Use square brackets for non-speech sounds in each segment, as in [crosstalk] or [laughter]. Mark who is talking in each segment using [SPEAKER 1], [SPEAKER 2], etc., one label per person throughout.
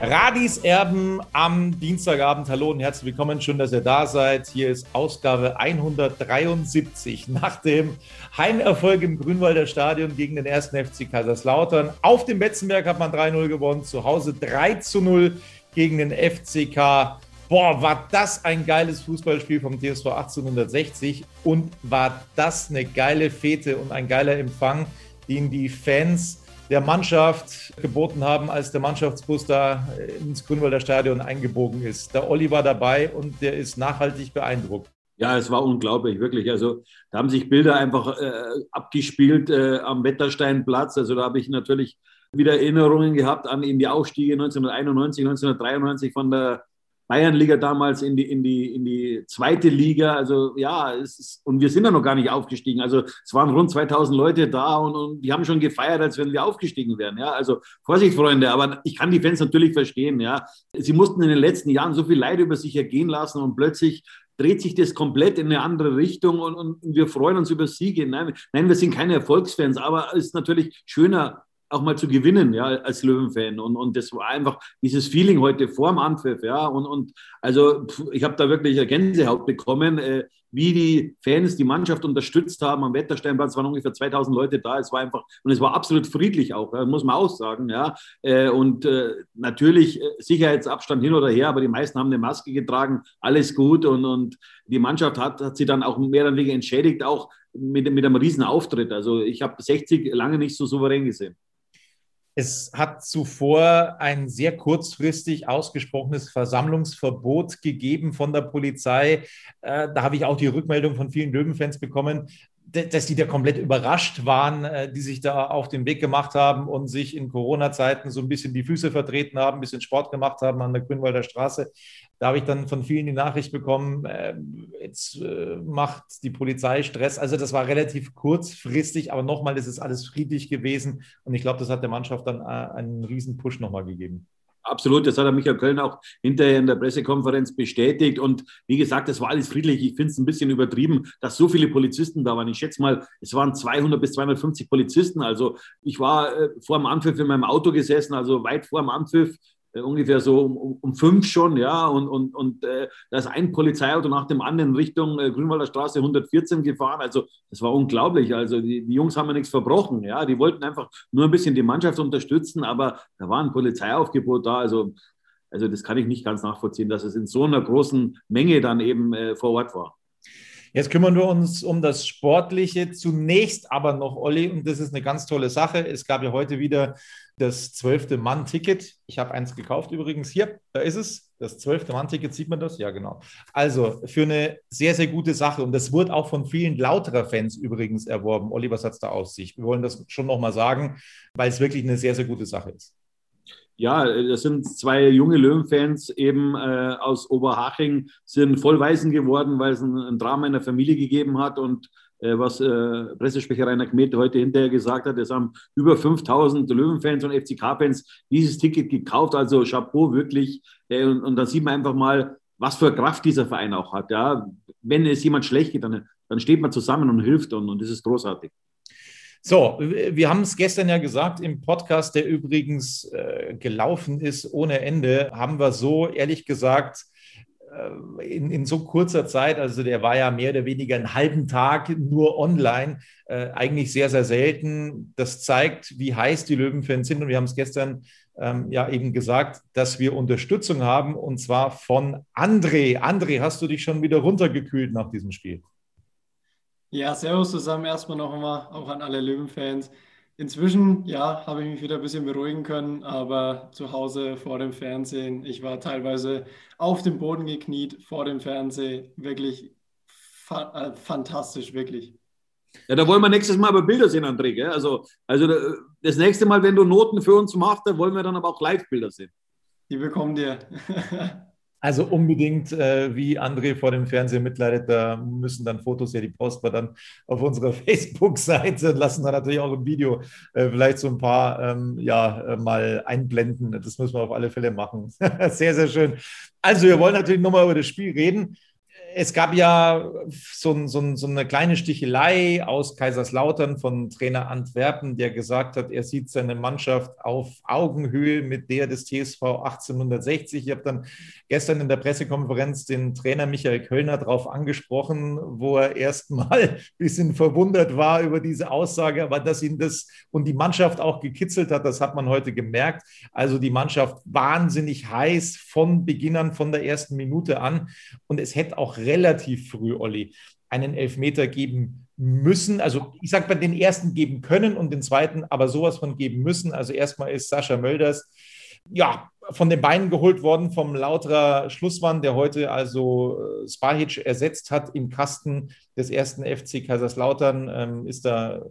[SPEAKER 1] Radis Erben am Dienstagabend. Hallo und herzlich willkommen. Schön, dass ihr da seid. Hier ist Ausgabe 173 nach dem Heimerfolg im Grünwalder Stadion gegen den ersten FC Kaiserslautern. Auf dem Betzenberg hat man 3-0 gewonnen, zu Hause 3-0 gegen den FCK. Boah, war das ein geiles Fußballspiel vom TSV 1860 und war das eine geile Fete und ein geiler Empfang, den die Fans der Mannschaft geboten haben, als der Mannschaftsbus da ins Grünwalder Stadion eingebogen ist. Der Olli war dabei und der ist nachhaltig beeindruckt.
[SPEAKER 2] Ja, es war unglaublich, wirklich. Also da haben sich Bilder einfach äh, abgespielt äh, am Wettersteinplatz. Also da habe ich natürlich wieder Erinnerungen gehabt an eben die Aufstiege 1991, 1993 von der Bayernliga damals in die, in, die, in die zweite Liga. Also ja, ist, und wir sind ja noch gar nicht aufgestiegen. Also es waren rund 2000 Leute da und, und die haben schon gefeiert, als wenn wir aufgestiegen wären. Ja, also Vorsicht, Freunde, aber ich kann die Fans natürlich verstehen. Ja, sie mussten in den letzten Jahren so viel Leid über sich ergehen lassen und plötzlich dreht sich das komplett in eine andere Richtung und, und wir freuen uns über Siege. Nein, nein, wir sind keine Erfolgsfans, aber es ist natürlich schöner, auch mal zu gewinnen, ja, als Löwenfan. Und, und das war einfach dieses Feeling heute vor dem Anpfiff, ja. Und, und also ich habe da wirklich eine Gänsehaut bekommen, äh, wie die Fans die Mannschaft unterstützt haben. Am Wettersteinplatz waren ungefähr 2000 Leute da. Es war einfach, und es war absolut friedlich auch, ja, muss man auch sagen, ja. Äh, und äh, natürlich äh, Sicherheitsabstand hin oder her, aber die meisten haben eine Maske getragen, alles gut. Und, und die Mannschaft hat, hat sie dann auch mehr oder weniger entschädigt, auch mit, mit einem riesen Auftritt. Also ich habe 60 lange nicht so souverän gesehen.
[SPEAKER 1] Es hat zuvor ein sehr kurzfristig ausgesprochenes Versammlungsverbot gegeben von der Polizei. Äh, da habe ich auch die Rückmeldung von vielen Löwenfans bekommen, dass die da komplett überrascht waren, äh, die sich da auf den Weg gemacht haben und sich in Corona-Zeiten so ein bisschen die Füße vertreten haben, ein bisschen Sport gemacht haben an der Grünwalder Straße. Da habe ich dann von vielen die Nachricht bekommen, äh, jetzt äh, macht die Polizei Stress. Also das war relativ kurzfristig, aber nochmal, das ist alles friedlich gewesen. Und ich glaube, das hat der Mannschaft dann äh, einen riesen Push nochmal gegeben.
[SPEAKER 2] Absolut, das hat Michael Köln auch hinterher in der Pressekonferenz bestätigt. Und wie gesagt, das war alles friedlich. Ich finde es ein bisschen übertrieben, dass so viele Polizisten da waren. Ich schätze mal, es waren 200 bis 250 Polizisten. Also ich war äh, vor dem Anpfiff in meinem Auto gesessen, also weit vor dem Anpfiff ungefähr so um, um, fünf schon, ja, und, und, und äh, da ist ein Polizeiauto nach dem anderen Richtung äh, Grünwalder Straße 114 gefahren. Also das war unglaublich. Also die, die Jungs haben ja nichts verbrochen, ja, die wollten einfach nur ein bisschen die Mannschaft unterstützen, aber da war ein Polizeiaufgebot da. Also, also das kann ich nicht ganz nachvollziehen, dass es in so einer großen Menge dann eben äh, vor Ort war.
[SPEAKER 1] Jetzt kümmern wir uns um das Sportliche. Zunächst aber noch, Olli, und das ist eine ganz tolle Sache. Es gab ja heute wieder das zwölfte Mann-Ticket. Ich habe eins gekauft übrigens. Hier, da ist es. Das zwölfte Mann-Ticket, sieht man das? Ja, genau. Also für eine sehr, sehr gute Sache. Und das wurde auch von vielen lauterer Fans übrigens erworben. Olli, was hat es da aus sich? Wir wollen das schon nochmal sagen, weil es wirklich eine sehr, sehr gute Sache ist.
[SPEAKER 2] Ja, das sind zwei junge Löwenfans eben äh, aus Oberhaching, sind vollweisen geworden, weil es ein, ein Drama in der Familie gegeben hat und äh, was äh, Pressesprecher Rainer Kmet heute hinterher gesagt hat. Es haben über 5000 Löwenfans und FCK-Fans dieses Ticket gekauft. Also Chapeau wirklich. Äh, und, und da sieht man einfach mal, was für Kraft dieser Verein auch hat. Ja. Wenn es jemand schlecht geht, dann, dann steht man zusammen und hilft und, und das ist großartig.
[SPEAKER 1] So, wir haben es gestern ja gesagt im Podcast, der übrigens äh, gelaufen ist ohne Ende, haben wir so ehrlich gesagt äh, in, in so kurzer Zeit, also der war ja mehr oder weniger einen halben Tag nur online, äh, eigentlich sehr, sehr selten. Das zeigt, wie heiß die Löwenfans sind und wir haben es gestern ähm, ja eben gesagt, dass wir Unterstützung haben und zwar von André. André, hast du dich schon wieder runtergekühlt nach diesem Spiel?
[SPEAKER 3] Ja, servus zusammen erstmal noch einmal, auch an alle Löwenfans. Inzwischen, ja, habe ich mich wieder ein bisschen beruhigen können, aber zu Hause vor dem Fernsehen, ich war teilweise auf dem Boden gekniet vor dem Fernsehen, wirklich fa äh, fantastisch, wirklich.
[SPEAKER 2] Ja, da wollen wir nächstes Mal aber Bilder sehen, André. Gell? Also, also das nächste Mal, wenn du Noten für uns machst, dann wollen wir dann aber auch Live-Bilder sehen.
[SPEAKER 3] Die bekommen dir. [laughs]
[SPEAKER 1] Also unbedingt, äh, wie André vor dem Fernseher mitleidet, da müssen dann Fotos, ja, die posten wir dann auf unserer [laughs] Facebook-Seite lassen dann natürlich auch im Video äh, vielleicht so ein paar ähm, ja, äh, mal einblenden. Das müssen wir auf alle Fälle machen. [laughs] sehr, sehr schön. Also wir wollen natürlich nochmal über das Spiel reden es gab ja so, so, so, eine kleine Stichelei aus Kaiserslautern von Trainer Antwerpen, der gesagt hat, er sieht seine Mannschaft auf Augenhöhe mit der des TSV 1860. Ich habe dann gestern in der Pressekonferenz den Trainer Michael Kölner darauf angesprochen, wo er erstmal [laughs] ein bisschen verwundert war über diese Aussage, aber dass ihn das und die Mannschaft auch gekitzelt hat, das hat man heute gemerkt. Also die Mannschaft wahnsinnig heiß von Beginn an, von der ersten Minute an. Und es hätte auch relativ früh, Olli, einen Elfmeter geben müssen. Also ich sage mal, den ersten geben können und den zweiten aber sowas von geben müssen. Also erstmal ist Sascha Mölders ja, von den Beinen geholt worden vom Lauterer Schlussmann, der heute also äh, Spahic ersetzt hat im Kasten des ersten FC Kaiserslautern, ähm, ist da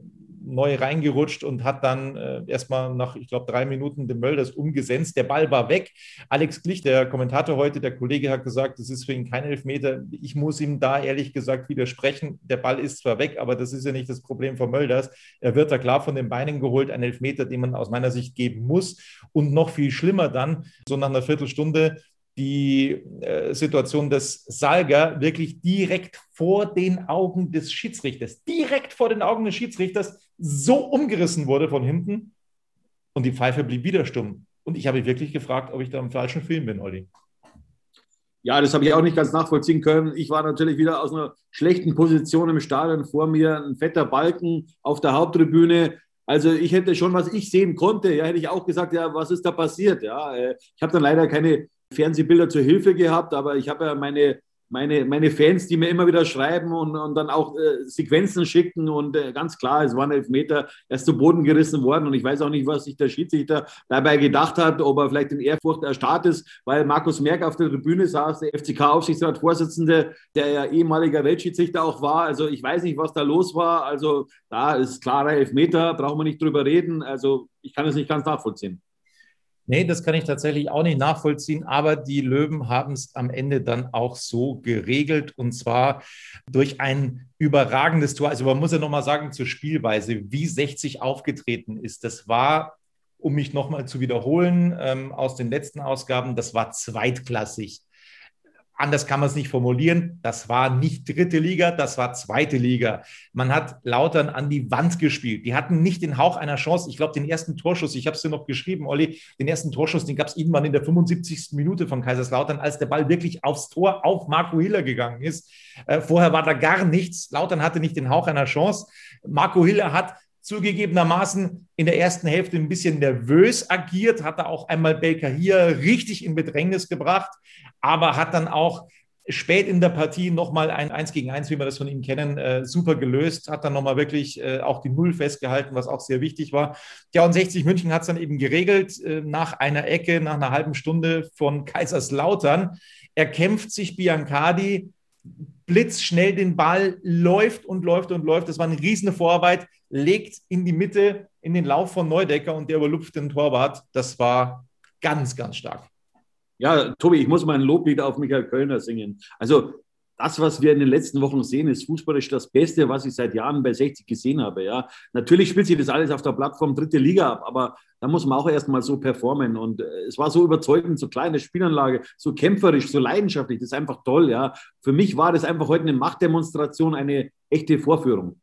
[SPEAKER 1] neu reingerutscht und hat dann äh, erstmal nach, ich glaube, drei Minuten den Mölders umgesetzt. Der Ball war weg. Alex Glich, der Kommentator heute, der Kollege hat gesagt, das ist für ihn kein Elfmeter. Ich muss ihm da ehrlich gesagt widersprechen. Der Ball ist zwar weg, aber das ist ja nicht das Problem von Mölders. Er wird da klar von den Beinen geholt, ein Elfmeter, den man aus meiner Sicht geben muss. Und noch viel schlimmer dann, so nach einer Viertelstunde, die äh, Situation des Salger wirklich direkt vor den Augen des Schiedsrichters, direkt vor den Augen des Schiedsrichters so umgerissen wurde von hinten und die Pfeife blieb wieder stumm. Und ich habe wirklich gefragt, ob ich da im falschen Film bin, Olli.
[SPEAKER 2] Ja, das habe ich auch nicht ganz nachvollziehen können. Ich war natürlich wieder aus einer schlechten Position im Stadion vor mir, ein fetter Balken auf der Haupttribüne. Also ich hätte schon, was ich sehen konnte, ja, hätte ich auch gesagt, ja, was ist da passiert? Ja, äh, ich habe dann leider keine Fernsehbilder zur Hilfe gehabt, aber ich habe ja meine, meine, meine Fans, die mir immer wieder schreiben und, und dann auch äh, Sequenzen schicken und äh, ganz klar, es waren Elfmeter, er ist zu Boden gerissen worden und ich weiß auch nicht, was sich der Schiedsrichter dabei gedacht hat, ob er vielleicht in Ehrfurcht erstarrt ist, weil Markus Merck auf der Tribüne saß, der FCK-Aufsichtsratsvorsitzende, der ja ehemaliger Weltschiedsrichter auch war, also ich weiß nicht, was da los war, also da ist klarer Elfmeter, brauchen wir nicht drüber reden, also ich kann es nicht ganz nachvollziehen.
[SPEAKER 1] Nee, das kann ich tatsächlich auch nicht nachvollziehen, aber die Löwen haben es am Ende dann auch so geregelt und zwar durch ein überragendes Tor. Also man muss ja nochmal sagen zur Spielweise, wie 60 aufgetreten ist. Das war, um mich nochmal zu wiederholen, ähm, aus den letzten Ausgaben, das war zweitklassig anders kann man es nicht formulieren. Das war nicht dritte Liga, das war zweite Liga. Man hat Lautern an die Wand gespielt. Die hatten nicht den Hauch einer Chance. Ich glaube, den ersten Torschuss, ich habe es dir noch geschrieben, Olli, den ersten Torschuss, den gab es irgendwann in der 75. Minute von Kaiserslautern, als der Ball wirklich aufs Tor auf Marco Hiller gegangen ist. Äh, vorher war da gar nichts. Lautern hatte nicht den Hauch einer Chance. Marco Hiller hat zugegebenermaßen in der ersten Hälfte ein bisschen nervös agiert, hat er auch einmal Belka hier richtig in Bedrängnis gebracht, aber hat dann auch spät in der Partie nochmal ein 1 gegen 1, wie wir das von ihm kennen, äh, super gelöst, hat dann nochmal wirklich äh, auch die Null festgehalten, was auch sehr wichtig war. Ja, und 60 München hat es dann eben geregelt äh, nach einer Ecke, nach einer halben Stunde von Kaiserslautern. Er kämpft sich Biancardi blitzschnell den Ball, läuft und läuft und läuft. Das war eine riesige Vorarbeit, legt in die Mitte in den Lauf von Neudecker und der überlupft den Torwart. Das war ganz, ganz stark.
[SPEAKER 2] Ja, Tobi, ich muss mal ein Loblied auf Michael Kölner singen. Also das, was wir in den letzten Wochen sehen, ist fußballisch das Beste, was ich seit Jahren bei 60 gesehen habe. Ja. Natürlich spielt sich das alles auf der Plattform dritte Liga ab, aber da muss man auch erstmal so performen. Und äh, es war so überzeugend, so kleine Spielanlage, so kämpferisch, so leidenschaftlich. Das ist einfach toll. Ja. Für mich war das einfach heute eine Machtdemonstration, eine echte Vorführung.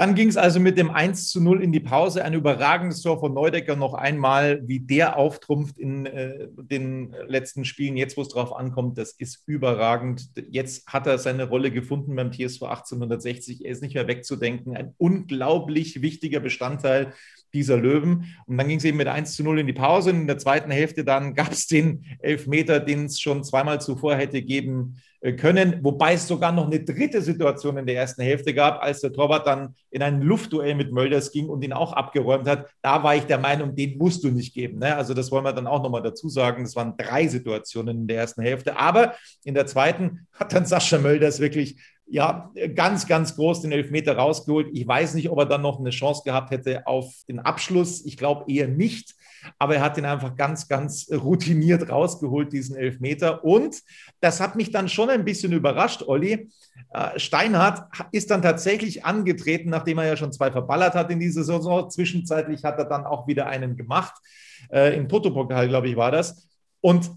[SPEAKER 1] Dann ging es also mit dem 1 zu 0 in die Pause. Ein überragendes Tor von Neudecker noch einmal, wie der auftrumpft in äh, den letzten Spielen. Jetzt, wo es drauf ankommt, das ist überragend. Jetzt hat er seine Rolle gefunden beim TSV 1860. Er ist nicht mehr wegzudenken. Ein unglaublich wichtiger Bestandteil dieser Löwen. Und dann ging es eben mit 1 zu 0 in die Pause. Und in der zweiten Hälfte dann gab es den Elfmeter, den es schon zweimal zuvor hätte geben können, wobei es sogar noch eine dritte Situation in der ersten Hälfte gab, als der Torwart dann in ein Luftduell mit Mölders ging und ihn auch abgeräumt hat. Da war ich der Meinung, den musst du nicht geben. Ne? Also das wollen wir dann auch nochmal dazu sagen. Das waren drei Situationen in der ersten Hälfte. Aber in der zweiten hat dann Sascha Mölders wirklich ja, ganz, ganz groß den Elfmeter rausgeholt. Ich weiß nicht, ob er dann noch eine Chance gehabt hätte auf den Abschluss. Ich glaube eher nicht aber er hat ihn einfach ganz, ganz routiniert rausgeholt, diesen Elfmeter. Und das hat mich dann schon ein bisschen überrascht, Olli. Äh, Steinhardt ist dann tatsächlich angetreten, nachdem er ja schon zwei verballert hat in dieser Saison. Zwischenzeitlich hat er dann auch wieder einen gemacht. Äh, Im Toto-Pokal, glaube ich, war das. Und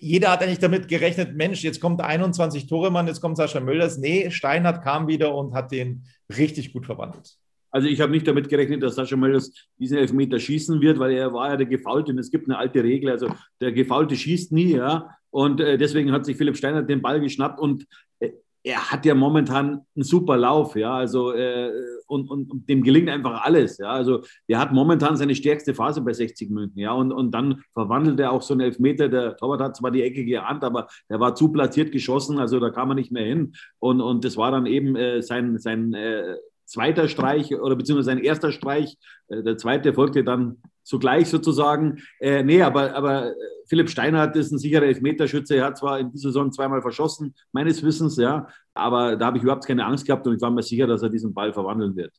[SPEAKER 1] jeder hat eigentlich damit gerechnet, Mensch, jetzt kommt der 21 Tore Mann, jetzt kommt Sascha Mölders. Nee, Steinhardt kam wieder und hat den richtig gut verwandelt.
[SPEAKER 2] Also ich habe nicht damit gerechnet, dass Sascha Mölders diesen Elfmeter schießen wird, weil er war ja der Gefaulte und es gibt eine alte Regel, also der Gefaulte schießt nie, ja. Und äh, deswegen hat sich Philipp Steiner den Ball geschnappt und äh, er hat ja momentan einen super Lauf, ja, also äh, und, und, und, dem gelingt einfach alles, ja, also der hat momentan seine stärkste Phase bei 60 München, ja, und, und dann verwandelt er auch so einen Elfmeter, der Torwart hat zwar die Ecke geahnt, aber der war zu platziert geschossen, also da kam er nicht mehr hin. Und, und das war dann eben äh, sein, sein äh, zweiter Streich oder beziehungsweise sein erster Streich. Äh, der zweite folgte dann zugleich sozusagen. Äh, nee, aber, aber Philipp Steinhardt ist ein sicherer Elfmeterschütze. Er hat zwar in dieser Saison zweimal verschossen, meines Wissens, ja, aber da habe ich überhaupt keine Angst gehabt und ich war mir sicher, dass er diesen Ball verwandeln wird.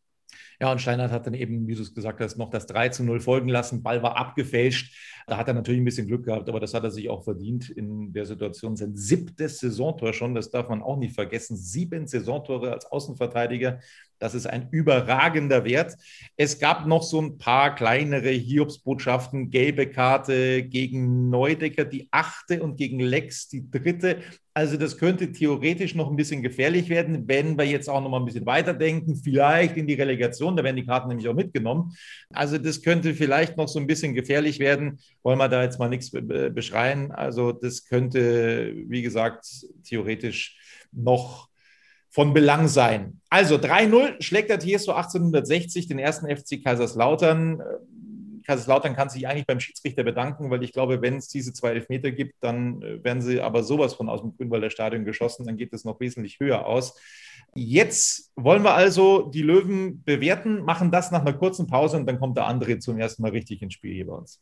[SPEAKER 1] Ja, und Steinhardt hat dann eben, wie du es gesagt hast, noch das 3 zu 0 folgen lassen. Ball war abgefälscht. Da hat er natürlich ein bisschen Glück gehabt, aber das hat er sich auch verdient in der Situation. Sein siebtes Saisontor schon, das darf man auch nicht vergessen. Sieben Saisontore als Außenverteidiger. Das ist ein überragender Wert. Es gab noch so ein paar kleinere Hiobsbotschaften. Gelbe Karte gegen Neudecker, die achte und gegen Lex die dritte. Also das könnte theoretisch noch ein bisschen gefährlich werden, wenn wir jetzt auch noch mal ein bisschen weiterdenken, vielleicht in die Relegation, da werden die Karten nämlich auch mitgenommen. Also das könnte vielleicht noch so ein bisschen gefährlich werden. Wollen wir da jetzt mal nichts beschreien. Also das könnte, wie gesagt, theoretisch noch von Belang sein. Also 3-0 schlägt der TSV 1860 den ersten FC Kaiserslautern. Kaiserslautern kann sich eigentlich beim Schiedsrichter bedanken, weil ich glaube, wenn es diese zwei Elfmeter gibt, dann äh, werden sie aber sowas von aus dem Grünwalder Stadion geschossen, dann geht es noch wesentlich höher aus. Jetzt wollen wir also die Löwen bewerten, machen das nach einer kurzen Pause und dann kommt der andere zum ersten Mal richtig ins Spiel hier bei uns.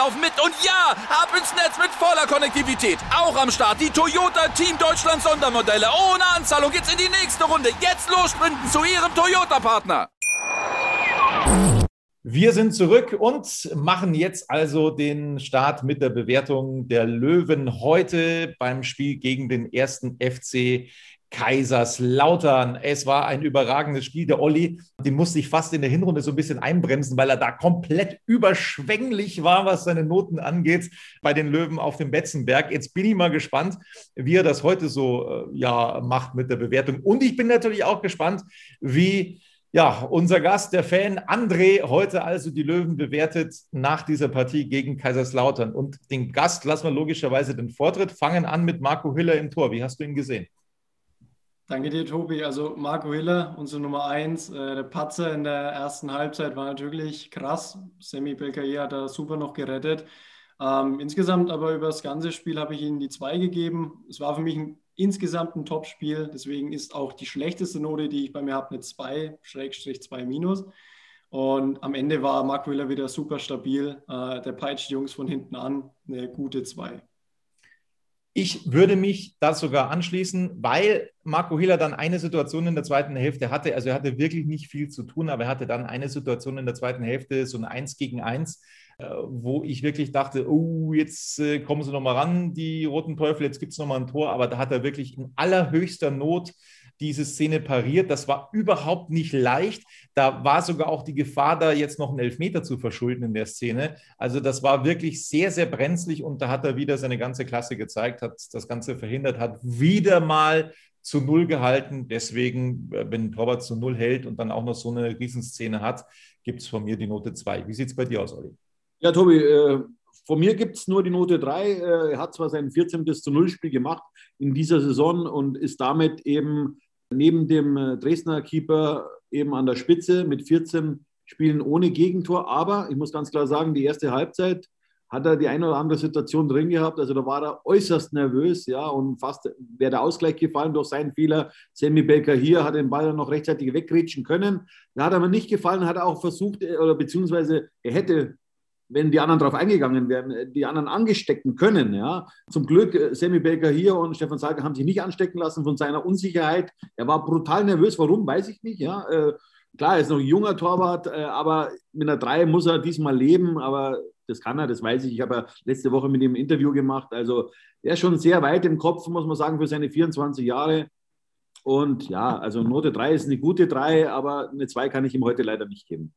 [SPEAKER 4] laufen mit. Und ja, ab ins Netz mit voller Konnektivität. Auch am Start die Toyota Team Deutschland Sondermodelle. Ohne Anzahlung geht's in die nächste Runde. Jetzt los sprinten zu ihrem Toyota-Partner.
[SPEAKER 1] Wir sind zurück und machen jetzt also den Start mit der Bewertung der Löwen heute beim Spiel gegen den ersten FC Kaiserslautern. Es war ein überragendes Spiel. Der Olli, den musste ich fast in der Hinrunde so ein bisschen einbremsen, weil er da komplett überschwänglich war, was seine Noten angeht bei den Löwen auf dem Betzenberg. Jetzt bin ich mal gespannt, wie er das heute so äh, ja, macht mit der Bewertung. Und ich bin natürlich auch gespannt, wie ja, unser Gast, der Fan André, heute also die Löwen bewertet nach dieser Partie gegen Kaiserslautern. Und den Gast lassen wir logischerweise den Vortritt. Fangen an mit Marco Hiller im Tor. Wie hast du ihn gesehen?
[SPEAKER 3] Danke dir, Tobi. Also Marco Hiller, unsere Nummer eins. Äh, der Patzer in der ersten Halbzeit war natürlich krass. Semi Belkaye hat da super noch gerettet. Ähm, insgesamt aber über das ganze Spiel habe ich ihnen die 2 gegeben. Es war für mich ein, insgesamt ein Top-Spiel. Deswegen ist auch die schlechteste Note, die ich bei mir habe, eine 2, Schrägstrich 2 minus. Und am Ende war Mark Willer wieder super stabil. Äh, der peitscht die Jungs von hinten an, eine gute 2.
[SPEAKER 1] Ich würde mich da sogar anschließen, weil Marco Hiller dann eine Situation in der zweiten Hälfte hatte. Also er hatte wirklich nicht viel zu tun, aber er hatte dann eine Situation in der zweiten Hälfte, so ein Eins gegen Eins, äh, wo ich wirklich dachte, oh, jetzt äh, kommen sie nochmal ran, die Roten Teufel, jetzt gibt es nochmal ein Tor. Aber da hat er wirklich in allerhöchster Not diese Szene pariert. Das war überhaupt nicht leicht. Da war sogar auch die Gefahr, da jetzt noch einen Elfmeter zu verschulden in der Szene. Also das war wirklich sehr, sehr brenzlig und da hat er wieder seine ganze Klasse gezeigt, hat das Ganze verhindert, hat wieder mal zu Null gehalten. Deswegen, äh, wenn Torwart zu Null hält und dann auch noch so eine Riesenszene hat, gibt es von mir die Note 2. Wie sieht es bei dir aus, Olli?
[SPEAKER 2] Ja, Tobi, äh, von mir gibt es nur die Note 3. Äh, er hat zwar sein 14. zu Null Spiel gemacht in dieser Saison und ist damit eben neben dem äh, Dresdner Keeper eben an der Spitze mit 14 Spielen ohne Gegentor. Aber ich muss ganz klar sagen, die erste Halbzeit hat er die eine oder andere Situation drin gehabt. Also da war er äußerst nervös, ja, und fast wäre der Ausgleich gefallen durch seinen Fehler. Sammy Baker hier hat den Ball dann noch rechtzeitig wegrätschen können. Da hat er mir nicht gefallen, hat er auch versucht, äh, oder beziehungsweise er hätte wenn die anderen darauf eingegangen wären, äh, die anderen angestecken können. Ja. Zum Glück, äh, Sammy Baker hier und Stefan Salker haben sich nicht anstecken lassen von seiner Unsicherheit. Er war brutal nervös. Warum, weiß ich nicht. Ja. Äh, klar, er ist noch ein junger Torwart, aber mit einer 3 muss er diesmal leben. Aber das kann er, das weiß ich. Ich habe ja letzte Woche mit ihm ein Interview gemacht. Also er ist schon sehr weit im Kopf, muss man sagen, für seine 24 Jahre. Und ja, also Note 3 ist eine gute 3, aber eine 2 kann ich ihm heute leider nicht geben.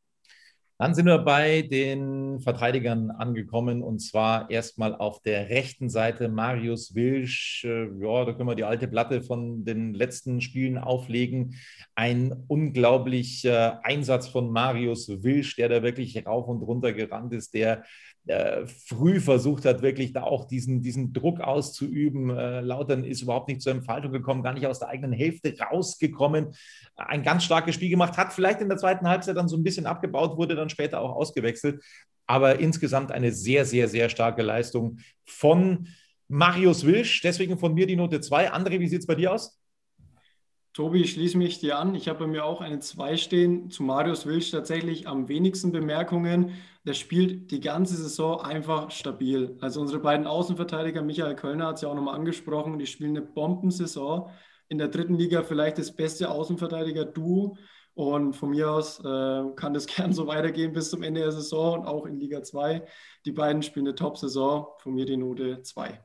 [SPEAKER 1] Dann sind wir bei den Verteidigern angekommen und zwar erstmal auf der rechten Seite Marius Wilsch. Äh, ja, da können wir die alte Platte von den letzten Spielen auflegen. Ein unglaublicher Einsatz von Marius Wilsch, der da wirklich rauf und runter gerannt ist, der äh, früh versucht hat, wirklich da auch diesen, diesen Druck auszuüben. Äh, Lautern ist überhaupt nicht zur Entfaltung gekommen, gar nicht aus der eigenen Hälfte rausgekommen. Ein ganz starkes Spiel gemacht, hat vielleicht in der zweiten Halbzeit dann so ein bisschen abgebaut, wurde dann später auch ausgewechselt. Aber insgesamt eine sehr, sehr, sehr starke Leistung von Marius Wilsch. Deswegen von mir die Note 2. André, wie sieht es bei dir aus?
[SPEAKER 3] Tobi, ich schließe mich dir an. Ich habe bei mir auch eine 2 stehen. Zu Marius Wilsch tatsächlich am wenigsten Bemerkungen. Der spielt die ganze Saison einfach stabil. Also unsere beiden Außenverteidiger, Michael Kölner hat es ja auch nochmal angesprochen, die spielen eine Bombensaison. In der dritten Liga vielleicht das beste Außenverteidiger-Duo. Und von mir aus äh, kann das [laughs] gern so weitergehen bis zum Ende der Saison und auch in Liga 2. Die beiden spielen eine Top-Saison. Von mir die Note 2.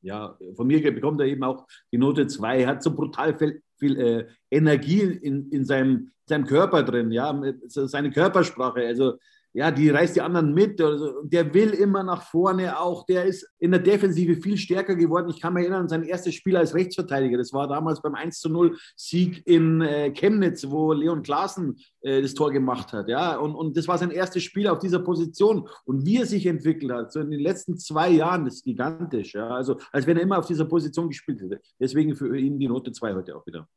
[SPEAKER 2] Ja, von mir bekommt er eben auch die Note 2. Er hat so brutal viel äh, Energie in, in seinem, seinem Körper drin, ja, seine Körpersprache. Also ja, die reißt die anderen mit. Also, der will immer nach vorne auch. Der ist in der Defensive viel stärker geworden. Ich kann mich erinnern an sein erstes Spiel als Rechtsverteidiger. Das war damals beim 1 zu 0 Sieg in äh, Chemnitz, wo Leon Klaassen äh, das Tor gemacht hat. Ja, und, und das war sein erstes Spiel auf dieser Position. Und wie er sich entwickelt hat, so in den letzten zwei Jahren, das ist gigantisch. Ja, also, als wenn er immer auf dieser Position gespielt hätte. Deswegen für ihn die Note 2 heute auch wieder.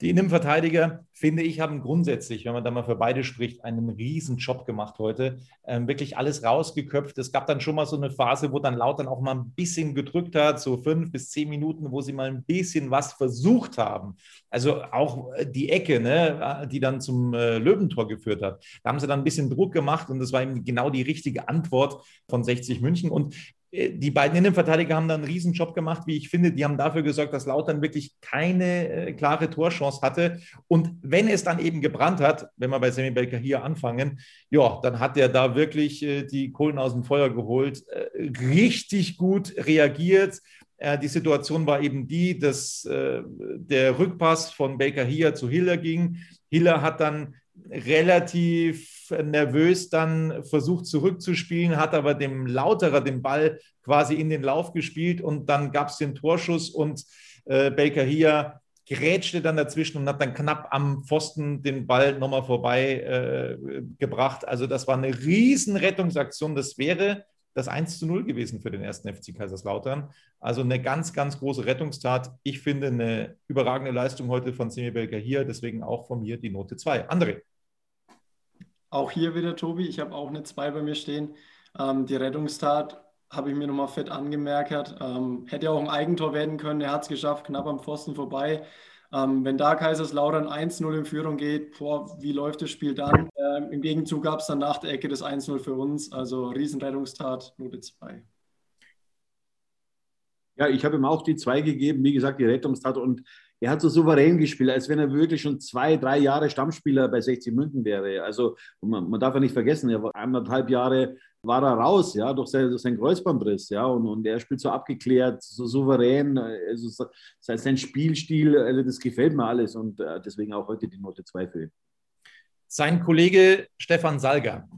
[SPEAKER 1] Die Innenverteidiger, finde ich, haben grundsätzlich, wenn man da mal für beide spricht, einen riesen Job gemacht heute. Ähm, wirklich alles rausgeköpft. Es gab dann schon mal so eine Phase, wo dann Lautern auch mal ein bisschen gedrückt hat, so fünf bis zehn Minuten, wo sie mal ein bisschen was versucht haben. Also auch äh, die Ecke, ne, die dann zum äh, Löwentor geführt hat. Da haben sie dann ein bisschen Druck gemacht und das war eben genau die richtige Antwort von 60 München. Und äh, die beiden Innenverteidiger haben da einen Riesenjob gemacht, wie ich finde. Die haben dafür gesorgt, dass Lautern wirklich keine äh, klare Torchance hatte. Und wenn es dann eben gebrannt hat, wenn wir bei Sammy Baker hier anfangen, ja, dann hat er da wirklich äh, die Kohlen aus dem Feuer geholt, äh, richtig gut reagiert. Äh, die Situation war eben die, dass äh, der Rückpass von Baker hier zu Hiller ging. Hiller hat dann relativ nervös dann versucht zurückzuspielen, hat aber dem Lauterer den Ball quasi in den Lauf gespielt und dann gab es den Torschuss und äh, Baker hier grätschte dann dazwischen und hat dann knapp am Pfosten den Ball nochmal vorbei äh, gebracht. Also das war eine riesen Rettungsaktion. Das wäre das 1 zu 0 gewesen für den ersten FC Kaiserslautern. Also eine ganz, ganz große Rettungstat. Ich finde eine überragende Leistung heute von Semi Belger hier, deswegen auch von mir die Note 2. André.
[SPEAKER 3] Auch hier wieder, Tobi, ich habe auch eine 2 bei mir stehen. Ähm, die Rettungstat habe ich mir nochmal fett angemerkt. Ähm, hätte auch ein Eigentor werden können. Er hat es geschafft, knapp am Pfosten vorbei. Ähm, wenn da Kaiserslautern 1-0 in Führung geht, boah, wie läuft das Spiel dann? Ähm, Im Gegenzug gab es dann nach der Ecke das 1-0 für uns. Also Riesenrettungstat, Note 2.
[SPEAKER 2] Ja, ich habe ihm auch die 2 gegeben. Wie gesagt, die Rettungstat. Und er hat so souverän gespielt, als wenn er wirklich schon zwei, drei Jahre Stammspieler bei 60 München wäre. Also man, man darf ja nicht vergessen, er war eineinhalb Jahre war er raus, ja, durch, sein, durch seinen Kreuzbandriss, ja, und, und er spielt so abgeklärt, so souverän, also sein Spielstil, also das gefällt mir alles und äh, deswegen auch heute die Note 2 für ihn.
[SPEAKER 1] Sein Kollege Stefan Salger,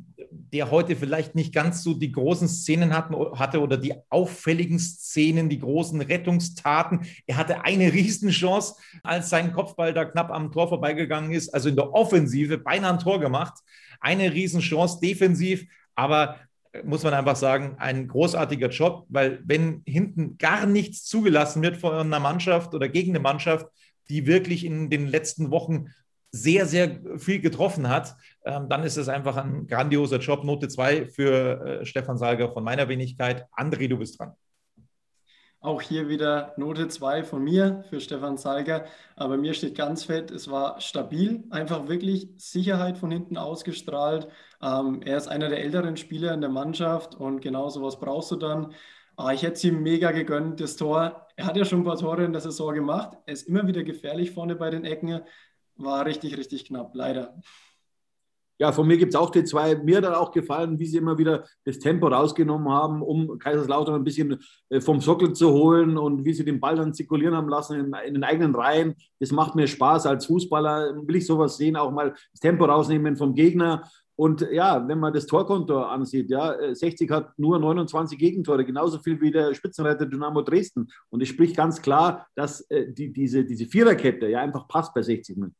[SPEAKER 1] der heute vielleicht nicht ganz so die großen Szenen hatten, hatte oder die auffälligen Szenen, die großen Rettungstaten. Er hatte eine Riesenchance, als sein Kopfball da knapp am Tor vorbeigegangen ist, also in der Offensive beinahe ein Tor gemacht. Eine Riesenchance defensiv, aber muss man einfach sagen, ein großartiger Job, weil wenn hinten gar nichts zugelassen wird von einer Mannschaft oder gegen eine Mannschaft, die wirklich in den letzten Wochen sehr, sehr viel getroffen hat, ähm, dann ist es einfach ein grandioser Job. Note 2 für äh, Stefan Salger von meiner Wenigkeit. André, du bist dran.
[SPEAKER 3] Auch hier wieder Note 2 von mir für Stefan Salger. Aber mir steht ganz fett, es war stabil, einfach wirklich Sicherheit von hinten ausgestrahlt. Ähm, er ist einer der älteren Spieler in der Mannschaft und genau sowas brauchst du dann. Aber ich hätte es ihm mega gegönnt, das Tor. Er hat ja schon ein paar Tore in der Saison gemacht. Er ist immer wieder gefährlich vorne bei den Ecken war richtig, richtig knapp, leider.
[SPEAKER 2] Ja, von mir gibt es auch die zwei. Mir hat auch gefallen, wie sie immer wieder das Tempo rausgenommen haben, um Kaiserslautern ein bisschen äh, vom Sockel zu holen und wie sie den Ball dann zirkulieren haben lassen in, in, den eigenen Reihen. Das macht mir Spaß. Als Fußballer will ich sowas sehen, auch mal das Tempo rausnehmen vom Gegner. Und ja, wenn man das Torkonto ansieht, ja, 60 äh, hat nur 29 Gegentore, genauso viel wie der Spitzenreiter Dynamo Dresden. Und es spricht ganz klar, dass äh, die, diese, diese Viererkette ja einfach passt bei 60 München.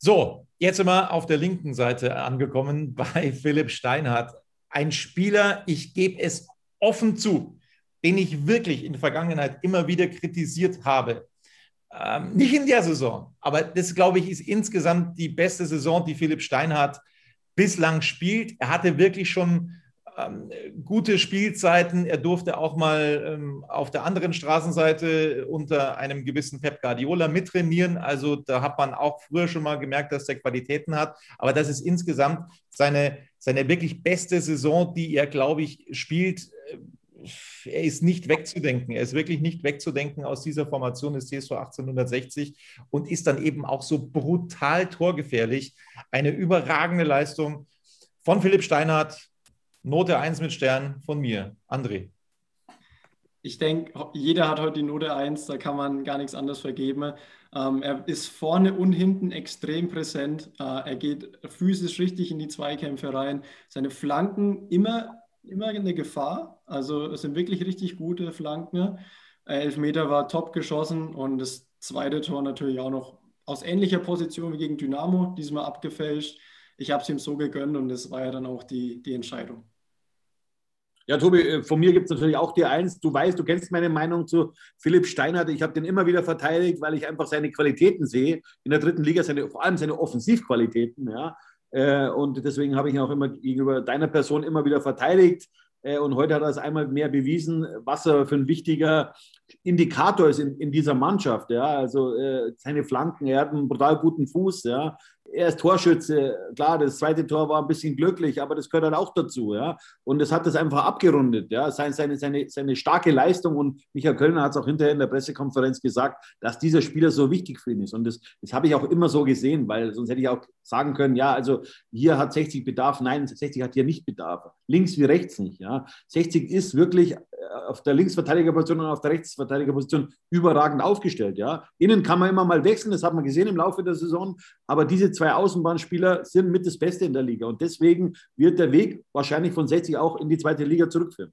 [SPEAKER 1] So, jetzt wir auf der linken Seite angekommen [laughs] bei Philipp Steinhardt. Ein Spieler, ich gebe es offen zu, den ich wirklich in der Vergangenheit immer wieder kritisiert habe. Ähm, nicht in der Saison, aber das, glaube ich, ist insgesamt die beste Saison, die Philipp Steinhardt bislang spielt. Er hatte wirklich schon ähm, gute Spielzeiten. Er durfte auch mal ähm, auf der anderen Straßenseite unter einem gewissen Pep Guardiola mittrainieren. Also da hat man auch früher schon mal gemerkt, dass er Qualitäten hat. Aber das ist insgesamt seine, seine wirklich beste Saison, die er, glaube ich, spielt. Er ist nicht wegzudenken. Er ist wirklich nicht wegzudenken aus dieser Formation des CSV 1860 und ist dann eben auch so brutal torgefährlich. Eine überragende Leistung von Philipp Steinhardt Note 1 mit Stern von mir. André.
[SPEAKER 3] Ich denke, jeder hat heute die Note 1, da kann man gar nichts anderes vergeben. Ähm, er ist vorne und hinten extrem präsent. Äh, er geht physisch richtig in die Zweikämpfe rein. Seine Flanken immer, immer eine Gefahr. Also es sind wirklich richtig gute Flanken. Äh, Elfmeter war top geschossen und das zweite Tor natürlich auch noch aus ähnlicher Position wie gegen Dynamo, diesmal abgefälscht ich habe es ihm so gegönnt und das war ja dann auch die, die Entscheidung.
[SPEAKER 2] Ja, Tobi, äh, von mir gibt es natürlich auch die Eins. Du weißt, du kennst meine Meinung zu Philipp Steinhardt. Ich habe den immer wieder verteidigt, weil ich einfach seine Qualitäten sehe. In der dritten Liga, seine, vor allem seine Offensivqualitäten. Ja. Äh, und deswegen habe ich ihn auch immer gegenüber deiner Person immer wieder verteidigt. Äh, und heute hat er es einmal mehr bewiesen, was er für ein wichtiger Indikator ist in, in dieser Mannschaft. Ja. Also seine Flanken, er hat einen brutal guten Fuß. Ja er ist Torschütze. Klar, das zweite Tor war ein bisschen glücklich, aber das gehört halt auch dazu. Ja? Und es hat das einfach abgerundet. Ja? Seine, seine, seine, seine starke Leistung. Und Michael Kölner hat es auch hinterher in der Pressekonferenz gesagt, dass dieser Spieler so wichtig für ihn ist. Und das, das habe ich auch immer so gesehen, weil sonst hätte ich auch sagen können, ja, also hier hat 60 Bedarf. Nein, 60 hat hier nicht Bedarf. Links wie rechts nicht. Ja? 60 ist wirklich äh, auf der Linksverteidigerposition und auf der Rechtsverteidigerposition überragend aufgestellt. Ja? Innen kann man immer mal wechseln, das hat man gesehen im Laufe der Saison. Aber diese zwei Außenbahnspieler sind mit das Beste in der Liga. Und deswegen wird der Weg wahrscheinlich von 60 auch in die zweite Liga zurückführen.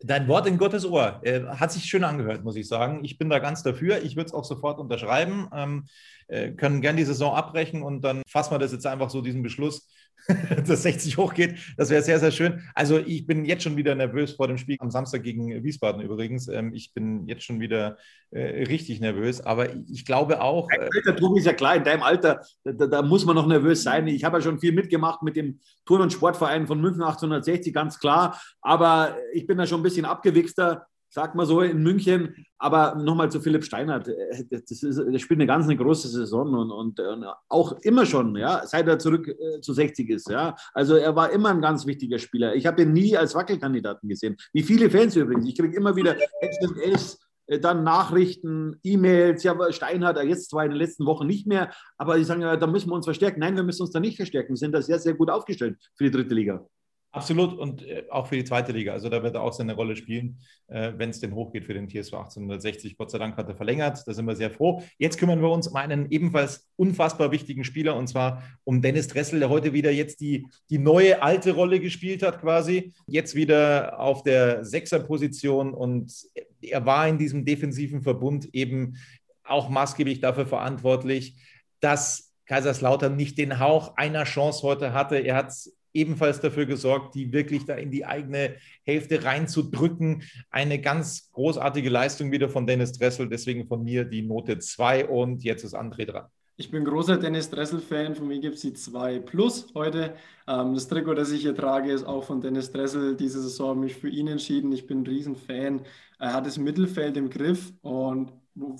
[SPEAKER 1] Dein Wort in Gottes Ohr. Äh, hat sich schön angehört, muss ich sagen. Ich bin da ganz dafür. Ich würde es auch sofort unterschreiben. Ähm, äh, können gern die Saison abbrechen und dann fassen wir das jetzt einfach so, diesen Beschluss. [laughs] dass 60 hochgeht. Das wäre sehr, sehr schön. Also ich bin jetzt schon wieder nervös vor dem Spiel am Samstag gegen Wiesbaden übrigens. Ähm, ich bin jetzt schon wieder äh, richtig nervös, aber ich glaube auch.
[SPEAKER 2] Dein Alter, Tobi, ist ja klar, in deinem Alter, da, da muss man noch nervös sein. Ich habe ja schon viel mitgemacht mit dem Turn- und Sportverein von München 1860, ganz klar. Aber ich bin da schon ein bisschen abgewichster sag mal so, in München. Aber nochmal zu Philipp Steinert. Äh, das, ist, das spielt eine ganz eine große Saison und, und, und, auch immer schon, ja, seit er zurück äh, zu 60 ist. Ja. Also er war immer ein ganz wichtiger Spieler. Ich habe ihn nie als Wackelkandidaten gesehen. Wie viele Fans übrigens. Ich kriege immer wieder SMS, äh, dann Nachrichten, E-Mails, ja, Steinhardt, jetzt zwar in den letzten Wochen nicht mehr, aber die sagen, ja, da müssen wir uns verstärken. Nein, wir müssen uns da nicht verstärken. Wir sind da sehr, sehr gut aufgestellt für die dritte Liga.
[SPEAKER 1] Absolut und äh, auch für die zweite Liga. Also da wird er auch seine Rolle spielen, äh, wenn es denn hochgeht für den TSV 1860. Gott sei Dank hat er verlängert, da sind wir sehr froh. Jetzt kümmern wir uns um einen ebenfalls unfassbar wichtigen Spieler und zwar um Dennis Dressel, der heute wieder jetzt die, die neue alte Rolle gespielt hat quasi. Jetzt wieder auf der Sechserposition und er war in diesem defensiven Verbund eben auch maßgeblich dafür verantwortlich, dass Kaiserslautern nicht den Hauch einer Chance heute hatte. Er hat ebenfalls dafür gesorgt, die wirklich da in die eigene Hälfte reinzudrücken. Eine ganz großartige Leistung wieder von Dennis Dressel, deswegen von mir die Note 2 und jetzt ist André dran.
[SPEAKER 3] Ich bin großer Dennis Dressel-Fan, von mir gibt es die 2 Plus heute. Ähm, das Trikot, das ich hier trage, ist auch von Dennis Dressel. Diese Saison habe ich mich für ihn entschieden. Ich bin ein Riesenfan. Er hat das Mittelfeld im Griff und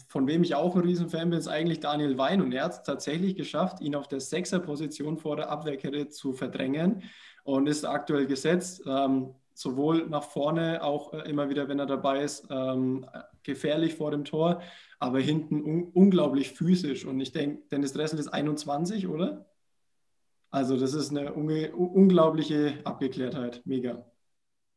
[SPEAKER 3] von wem ich auch ein Riesenfan bin, ist eigentlich Daniel Wein. Und er hat es tatsächlich geschafft, ihn auf der Sechser-Position vor der Abwehrkette zu verdrängen und ist aktuell gesetzt. Ähm, sowohl nach vorne, auch äh, immer wieder, wenn er dabei ist, ähm, gefährlich vor dem Tor, aber hinten un unglaublich physisch. Und ich denke, Dennis Dressel ist 21, oder? Also, das ist eine unglaubliche Abgeklärtheit. Mega.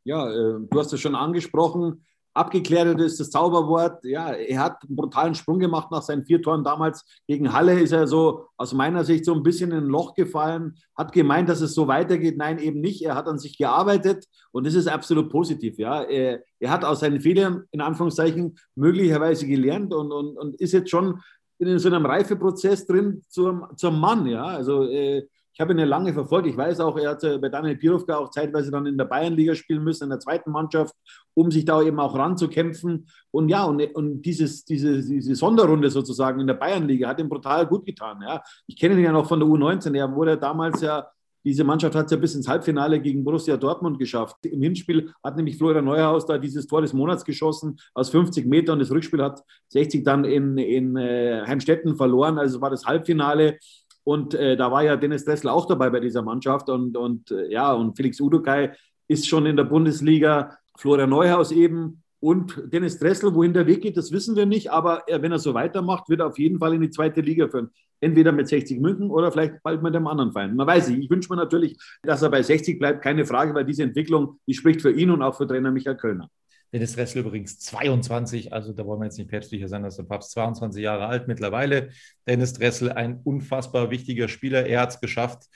[SPEAKER 2] Ja, äh, du hast es schon angesprochen Abgeklärt ist das Zauberwort. Ja, er hat einen brutalen Sprung gemacht nach seinen vier Toren damals. Gegen Halle ist er so aus meiner Sicht so ein bisschen in ein Loch gefallen, hat gemeint, dass es so weitergeht. Nein, eben nicht. Er hat an sich gearbeitet und das ist absolut positiv. Ja, er, er hat aus seinen Fehlern in Anführungszeichen möglicherweise gelernt und, und, und ist jetzt schon in so einem Reifeprozess drin zum, zum Mann. Ja, also äh, ich habe ihn ja lange verfolgt. Ich weiß auch, er hat bei Daniel Pirovka auch zeitweise dann in der Bayernliga spielen müssen, in der zweiten Mannschaft, um sich da eben auch ranzukämpfen. Und ja, und, und dieses, diese, diese Sonderrunde sozusagen in der Bayernliga hat ihm brutal gut getan. Ja. Ich kenne ihn ja noch von der U19. Er wurde damals ja diese Mannschaft hat es ja bis ins Halbfinale gegen Borussia Dortmund geschafft. Im Hinspiel hat nämlich Florian Neuhaus da dieses Tor des Monats geschossen aus 50 Metern. Das Rückspiel hat 60 dann in, in äh, Heimstetten verloren. Also war das Halbfinale. Und äh, da war ja Dennis Dressel auch dabei bei dieser Mannschaft. Und, und äh, ja, und Felix Udukai ist schon in der Bundesliga. Florian Neuhaus eben und Dennis Dressel, wohin der Weg geht, das wissen wir nicht. Aber er, wenn er so weitermacht, wird er auf jeden Fall in die zweite Liga führen. Entweder mit 60 München oder vielleicht bald mit einem anderen Verein. Man weiß nicht. Ich wünsche mir natürlich, dass er bei 60 bleibt, keine Frage, weil diese Entwicklung, die spricht für ihn und auch für Trainer Michael Kölner.
[SPEAKER 1] Dennis Ressel übrigens 22, also da wollen wir jetzt nicht päpstlicher sein als der Papst, 22 Jahre alt mittlerweile. Dennis Dressel, ein unfassbar wichtiger Spieler. Er hat es geschafft,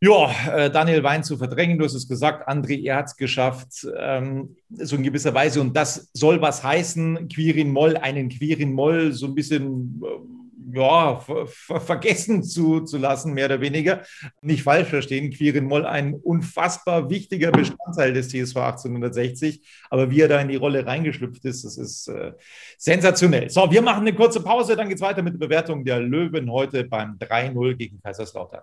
[SPEAKER 1] ja, äh, Daniel Wein zu verdrängen. Du hast es gesagt, André, er hat es geschafft, ähm, so in gewisser Weise. Und das soll was heißen, Quirin Moll, einen Quirin Moll so ein bisschen äh, ja, ver vergessen zu, zu lassen, mehr oder weniger. Nicht falsch verstehen, Quirin Moll ein unfassbar wichtiger Bestandteil des TSV 1860. Aber wie er da in die Rolle reingeschlüpft ist, das ist äh, sensationell. So, wir machen eine kurze Pause, dann geht es weiter mit der Bewertung der Löwen heute beim 3-0 gegen Kaiserslautern.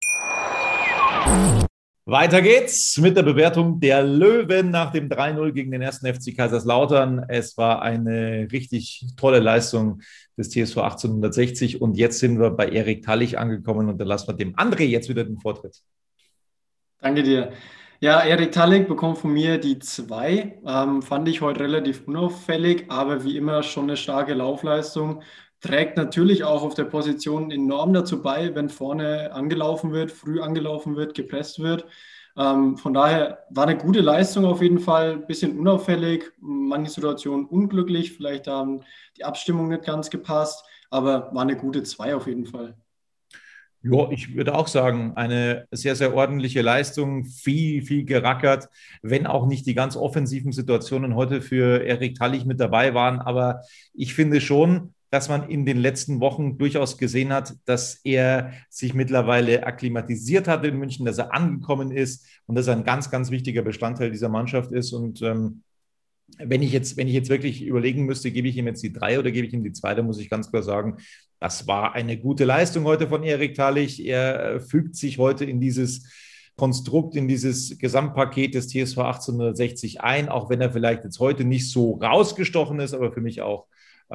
[SPEAKER 1] Weiter geht's mit der Bewertung der Löwen nach dem 3-0 gegen den ersten FC Kaiserslautern. Es war eine richtig tolle Leistung des TSV 1860 und jetzt sind wir bei Erik Tallich angekommen und dann lassen wir dem André jetzt wieder den Vortritt.
[SPEAKER 3] Danke dir. Ja, Erik Tallig bekommt von mir die 2. Ähm, fand ich heute relativ unauffällig, aber wie immer schon eine starke Laufleistung trägt natürlich auch auf der Position enorm dazu bei, wenn vorne angelaufen wird, früh angelaufen wird, gepresst wird. Ähm, von daher war eine gute Leistung auf jeden Fall, ein bisschen unauffällig, manche Situationen unglücklich, vielleicht haben die Abstimmung nicht ganz gepasst, aber war eine gute zwei auf jeden Fall.
[SPEAKER 1] Ja, ich würde auch sagen, eine sehr, sehr ordentliche Leistung, viel, viel gerackert, wenn auch nicht die ganz offensiven Situationen heute für Erik Tallich mit dabei waren. Aber ich finde schon, dass man in den letzten Wochen durchaus gesehen hat, dass er sich mittlerweile akklimatisiert hat in München, dass er angekommen ist und dass er ein ganz, ganz wichtiger Bestandteil dieser Mannschaft ist. Und ähm, wenn ich jetzt, wenn ich jetzt wirklich überlegen müsste, gebe ich ihm jetzt die drei oder gebe ich ihm die zwei, dann muss ich ganz klar sagen, das war eine gute Leistung heute von Erik Tallich. Er fügt sich heute in dieses Konstrukt, in dieses Gesamtpaket des TSV 1860 ein, auch wenn er vielleicht jetzt heute nicht so rausgestochen ist, aber für mich auch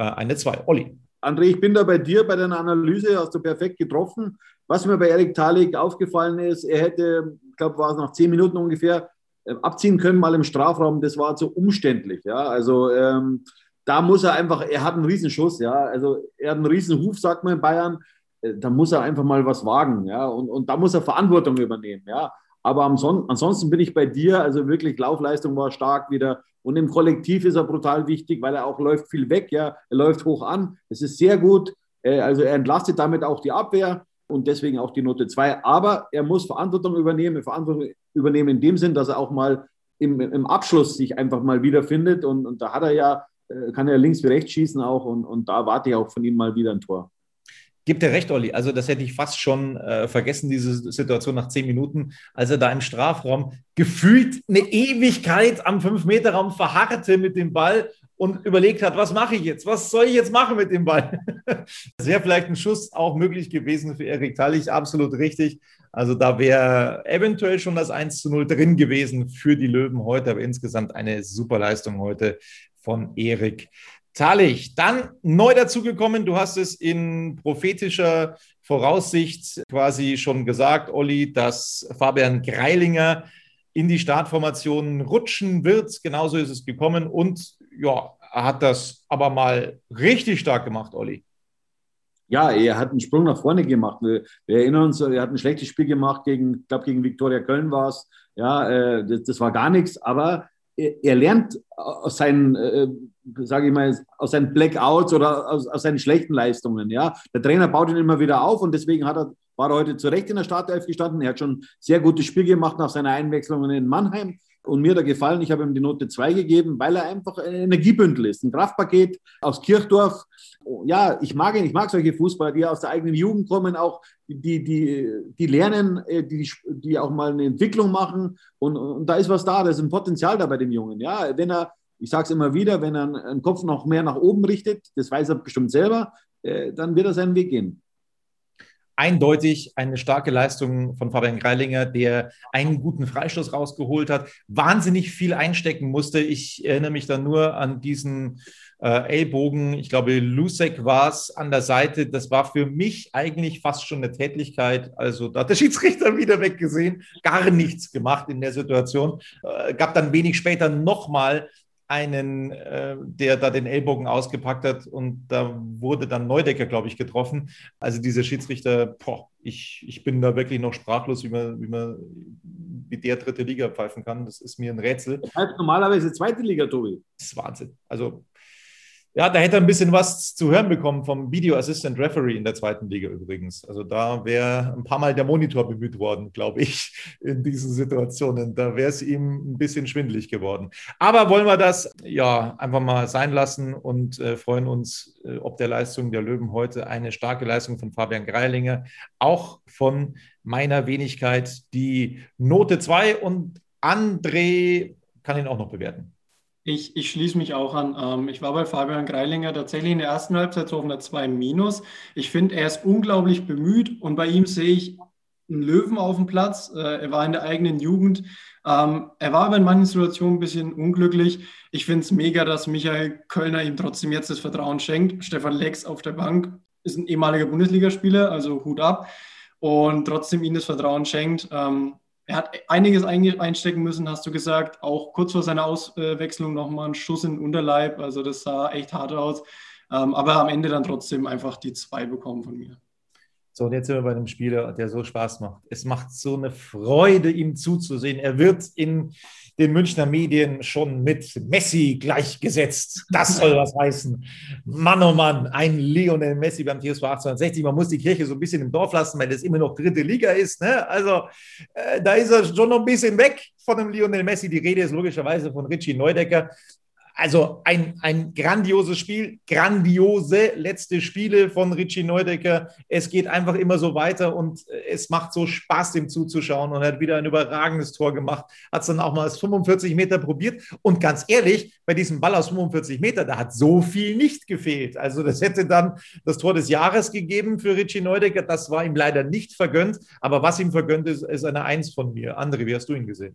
[SPEAKER 1] eine zwei. Olli.
[SPEAKER 2] André, ich bin da bei dir bei deiner Analyse, hast du perfekt getroffen. Was mir bei Erik Talik aufgefallen ist, er hätte, ich glaube, war es nach zehn Minuten ungefähr, äh, abziehen können, mal im Strafraum. Das war zu umständlich. Ja, also ähm, da muss er einfach, er hat einen Riesenschuss. Ja, also er hat einen Riesenhuf, sagt man in Bayern. Äh, da muss er einfach mal was wagen. Ja, und, und da muss er Verantwortung übernehmen. Ja, aber ansonsten bin ich bei dir. Also wirklich, Laufleistung war stark wieder. Und im Kollektiv ist er brutal wichtig, weil er auch läuft viel weg. Ja, er läuft hoch an. Es ist sehr gut. Äh, also er entlastet damit auch die Abwehr und deswegen auch die Note 2. Aber er muss Verantwortung übernehmen, Verantwortung übernehmen in dem Sinn, dass er auch mal im, im Abschluss sich einfach mal wiederfindet. Und, und da hat er ja, äh, kann er links wie rechts schießen auch und, und da warte ich auch von ihm mal wieder ein Tor.
[SPEAKER 1] Gibt dir recht, Olli. Also, das hätte ich fast schon äh, vergessen, diese Situation nach zehn Minuten, als er da im Strafraum gefühlt eine Ewigkeit am Fünf-Meter-Raum verharrte mit dem Ball und überlegt hat, was mache ich jetzt? Was soll ich jetzt machen mit dem Ball? Das [laughs] wäre vielleicht ein Schuss auch möglich gewesen für Erik Tallich, absolut richtig. Also da wäre eventuell schon das 1 zu 0 drin gewesen für die Löwen heute, aber insgesamt eine super Leistung heute von Erik Tallich. Dann neu dazugekommen, du hast es in prophetischer Voraussicht quasi schon gesagt, Olli, dass Fabian Greilinger in die Startformation rutschen wird. Genauso ist es gekommen und ja, er hat das aber mal richtig stark gemacht, Olli.
[SPEAKER 2] Ja, er hat einen Sprung nach vorne gemacht. Wir, wir erinnern uns, er hat ein schlechtes Spiel gemacht gegen, ich glaube, gegen Viktoria Köln war es. Ja, äh, das, das, war gar nichts, aber er, er lernt aus seinen, äh, sage ich mal, aus seinen Blackouts oder aus, aus, seinen schlechten Leistungen. Ja, der Trainer baut ihn immer wieder auf und deswegen hat er, war er heute zu Recht in der Startelf gestanden. Er hat schon sehr gutes Spiel gemacht nach seiner Einwechslung in Mannheim und mir da gefallen. Ich habe ihm die Note 2 gegeben, weil er einfach ein Energiebündel ist, ein Kraftpaket aus Kirchdorf. Ja, ich mag ihn, ich mag solche Fußballer, die aus der eigenen Jugend kommen, auch die, die, die lernen, äh, die, die auch mal eine Entwicklung machen. Und, und da ist was da, da ist ein Potenzial da bei dem Jungen. Ja, wenn er, ich sage es immer wieder, wenn er einen Kopf noch mehr nach oben richtet, das weiß er bestimmt selber, äh, dann wird er seinen Weg gehen
[SPEAKER 1] eindeutig eine starke Leistung von Fabian Greilinger, der einen guten Freistoß rausgeholt hat, wahnsinnig viel einstecken musste. Ich erinnere mich da nur an diesen äh, Ellbogen. Ich glaube, Lusek war es an der Seite. Das war für mich eigentlich fast schon eine Tätlichkeit. Also da hat der Schiedsrichter wieder weggesehen, gar nichts gemacht in der Situation. Äh, gab dann wenig später nochmal einen, äh, der da den Ellbogen ausgepackt hat und da wurde dann Neudecker, glaube ich, getroffen. Also dieser Schiedsrichter, boah, ich, ich bin da wirklich noch sprachlos, wie man, wie man wie der dritte Liga pfeifen kann. Das ist mir ein Rätsel.
[SPEAKER 2] Das heißt normalerweise zweite Liga, Tobi.
[SPEAKER 1] Das ist Wahnsinn. Also ja, da hätte er ein bisschen was zu hören bekommen vom Video Assistant Referee in der zweiten Liga übrigens. Also da wäre ein paar Mal der Monitor bemüht worden, glaube ich, [laughs] in diesen Situationen. Da wäre es ihm ein bisschen schwindelig geworden. Aber wollen wir das ja einfach mal sein lassen und äh, freuen uns äh, ob der Leistung der Löwen heute. Eine starke Leistung von Fabian Greilinger, auch von meiner Wenigkeit die Note 2 und André kann ihn auch noch bewerten.
[SPEAKER 3] Ich, ich schließe mich auch an. Ähm, ich war bei Fabian Greilinger tatsächlich in der ersten Halbzeit so auf einer 2 Minus. Ich finde, er ist unglaublich bemüht und bei ihm sehe ich einen Löwen auf dem Platz. Äh, er war in der eigenen Jugend. Ähm, er war aber in manchen Situationen ein bisschen unglücklich. Ich finde es mega, dass Michael Kölner ihm trotzdem jetzt das Vertrauen schenkt. Stefan Lex auf der Bank ist ein ehemaliger Bundesligaspieler, also Hut ab. Und trotzdem ihm das Vertrauen schenkt. Er hat einiges einstecken müssen, hast du gesagt. Auch kurz vor seiner Auswechslung nochmal ein Schuss in den Unterleib. Also das sah echt hart aus. Ähm, aber am Ende dann trotzdem einfach die zwei bekommen von mir.
[SPEAKER 1] So, und jetzt sind wir bei einem Spieler, der so Spaß macht. Es macht so eine Freude, ihm zuzusehen. Er wird in den Münchner Medien schon mit Messi gleichgesetzt. Das soll was heißen. Mann, oh Mann, ein Lionel Messi beim TSV 1860. Man muss die Kirche so ein bisschen im Dorf lassen, weil das immer noch dritte Liga ist. Ne? Also äh, da ist er schon noch ein bisschen weg von dem Lionel Messi. Die Rede ist logischerweise von Richie Neudecker. Also ein, ein grandioses Spiel, grandiose letzte Spiele von Richie Neudecker. Es geht einfach immer so weiter und es macht so Spaß, dem zuzuschauen und er hat wieder ein überragendes Tor gemacht. Hat es dann auch mal aus 45 Meter probiert. Und ganz ehrlich, bei diesem Ball aus 45 Meter, da hat so viel nicht gefehlt. Also das hätte dann das Tor des Jahres gegeben für Richie Neudecker. Das war ihm leider nicht vergönnt. Aber was ihm vergönnt ist, ist eine Eins von mir. André, wie hast du ihn gesehen?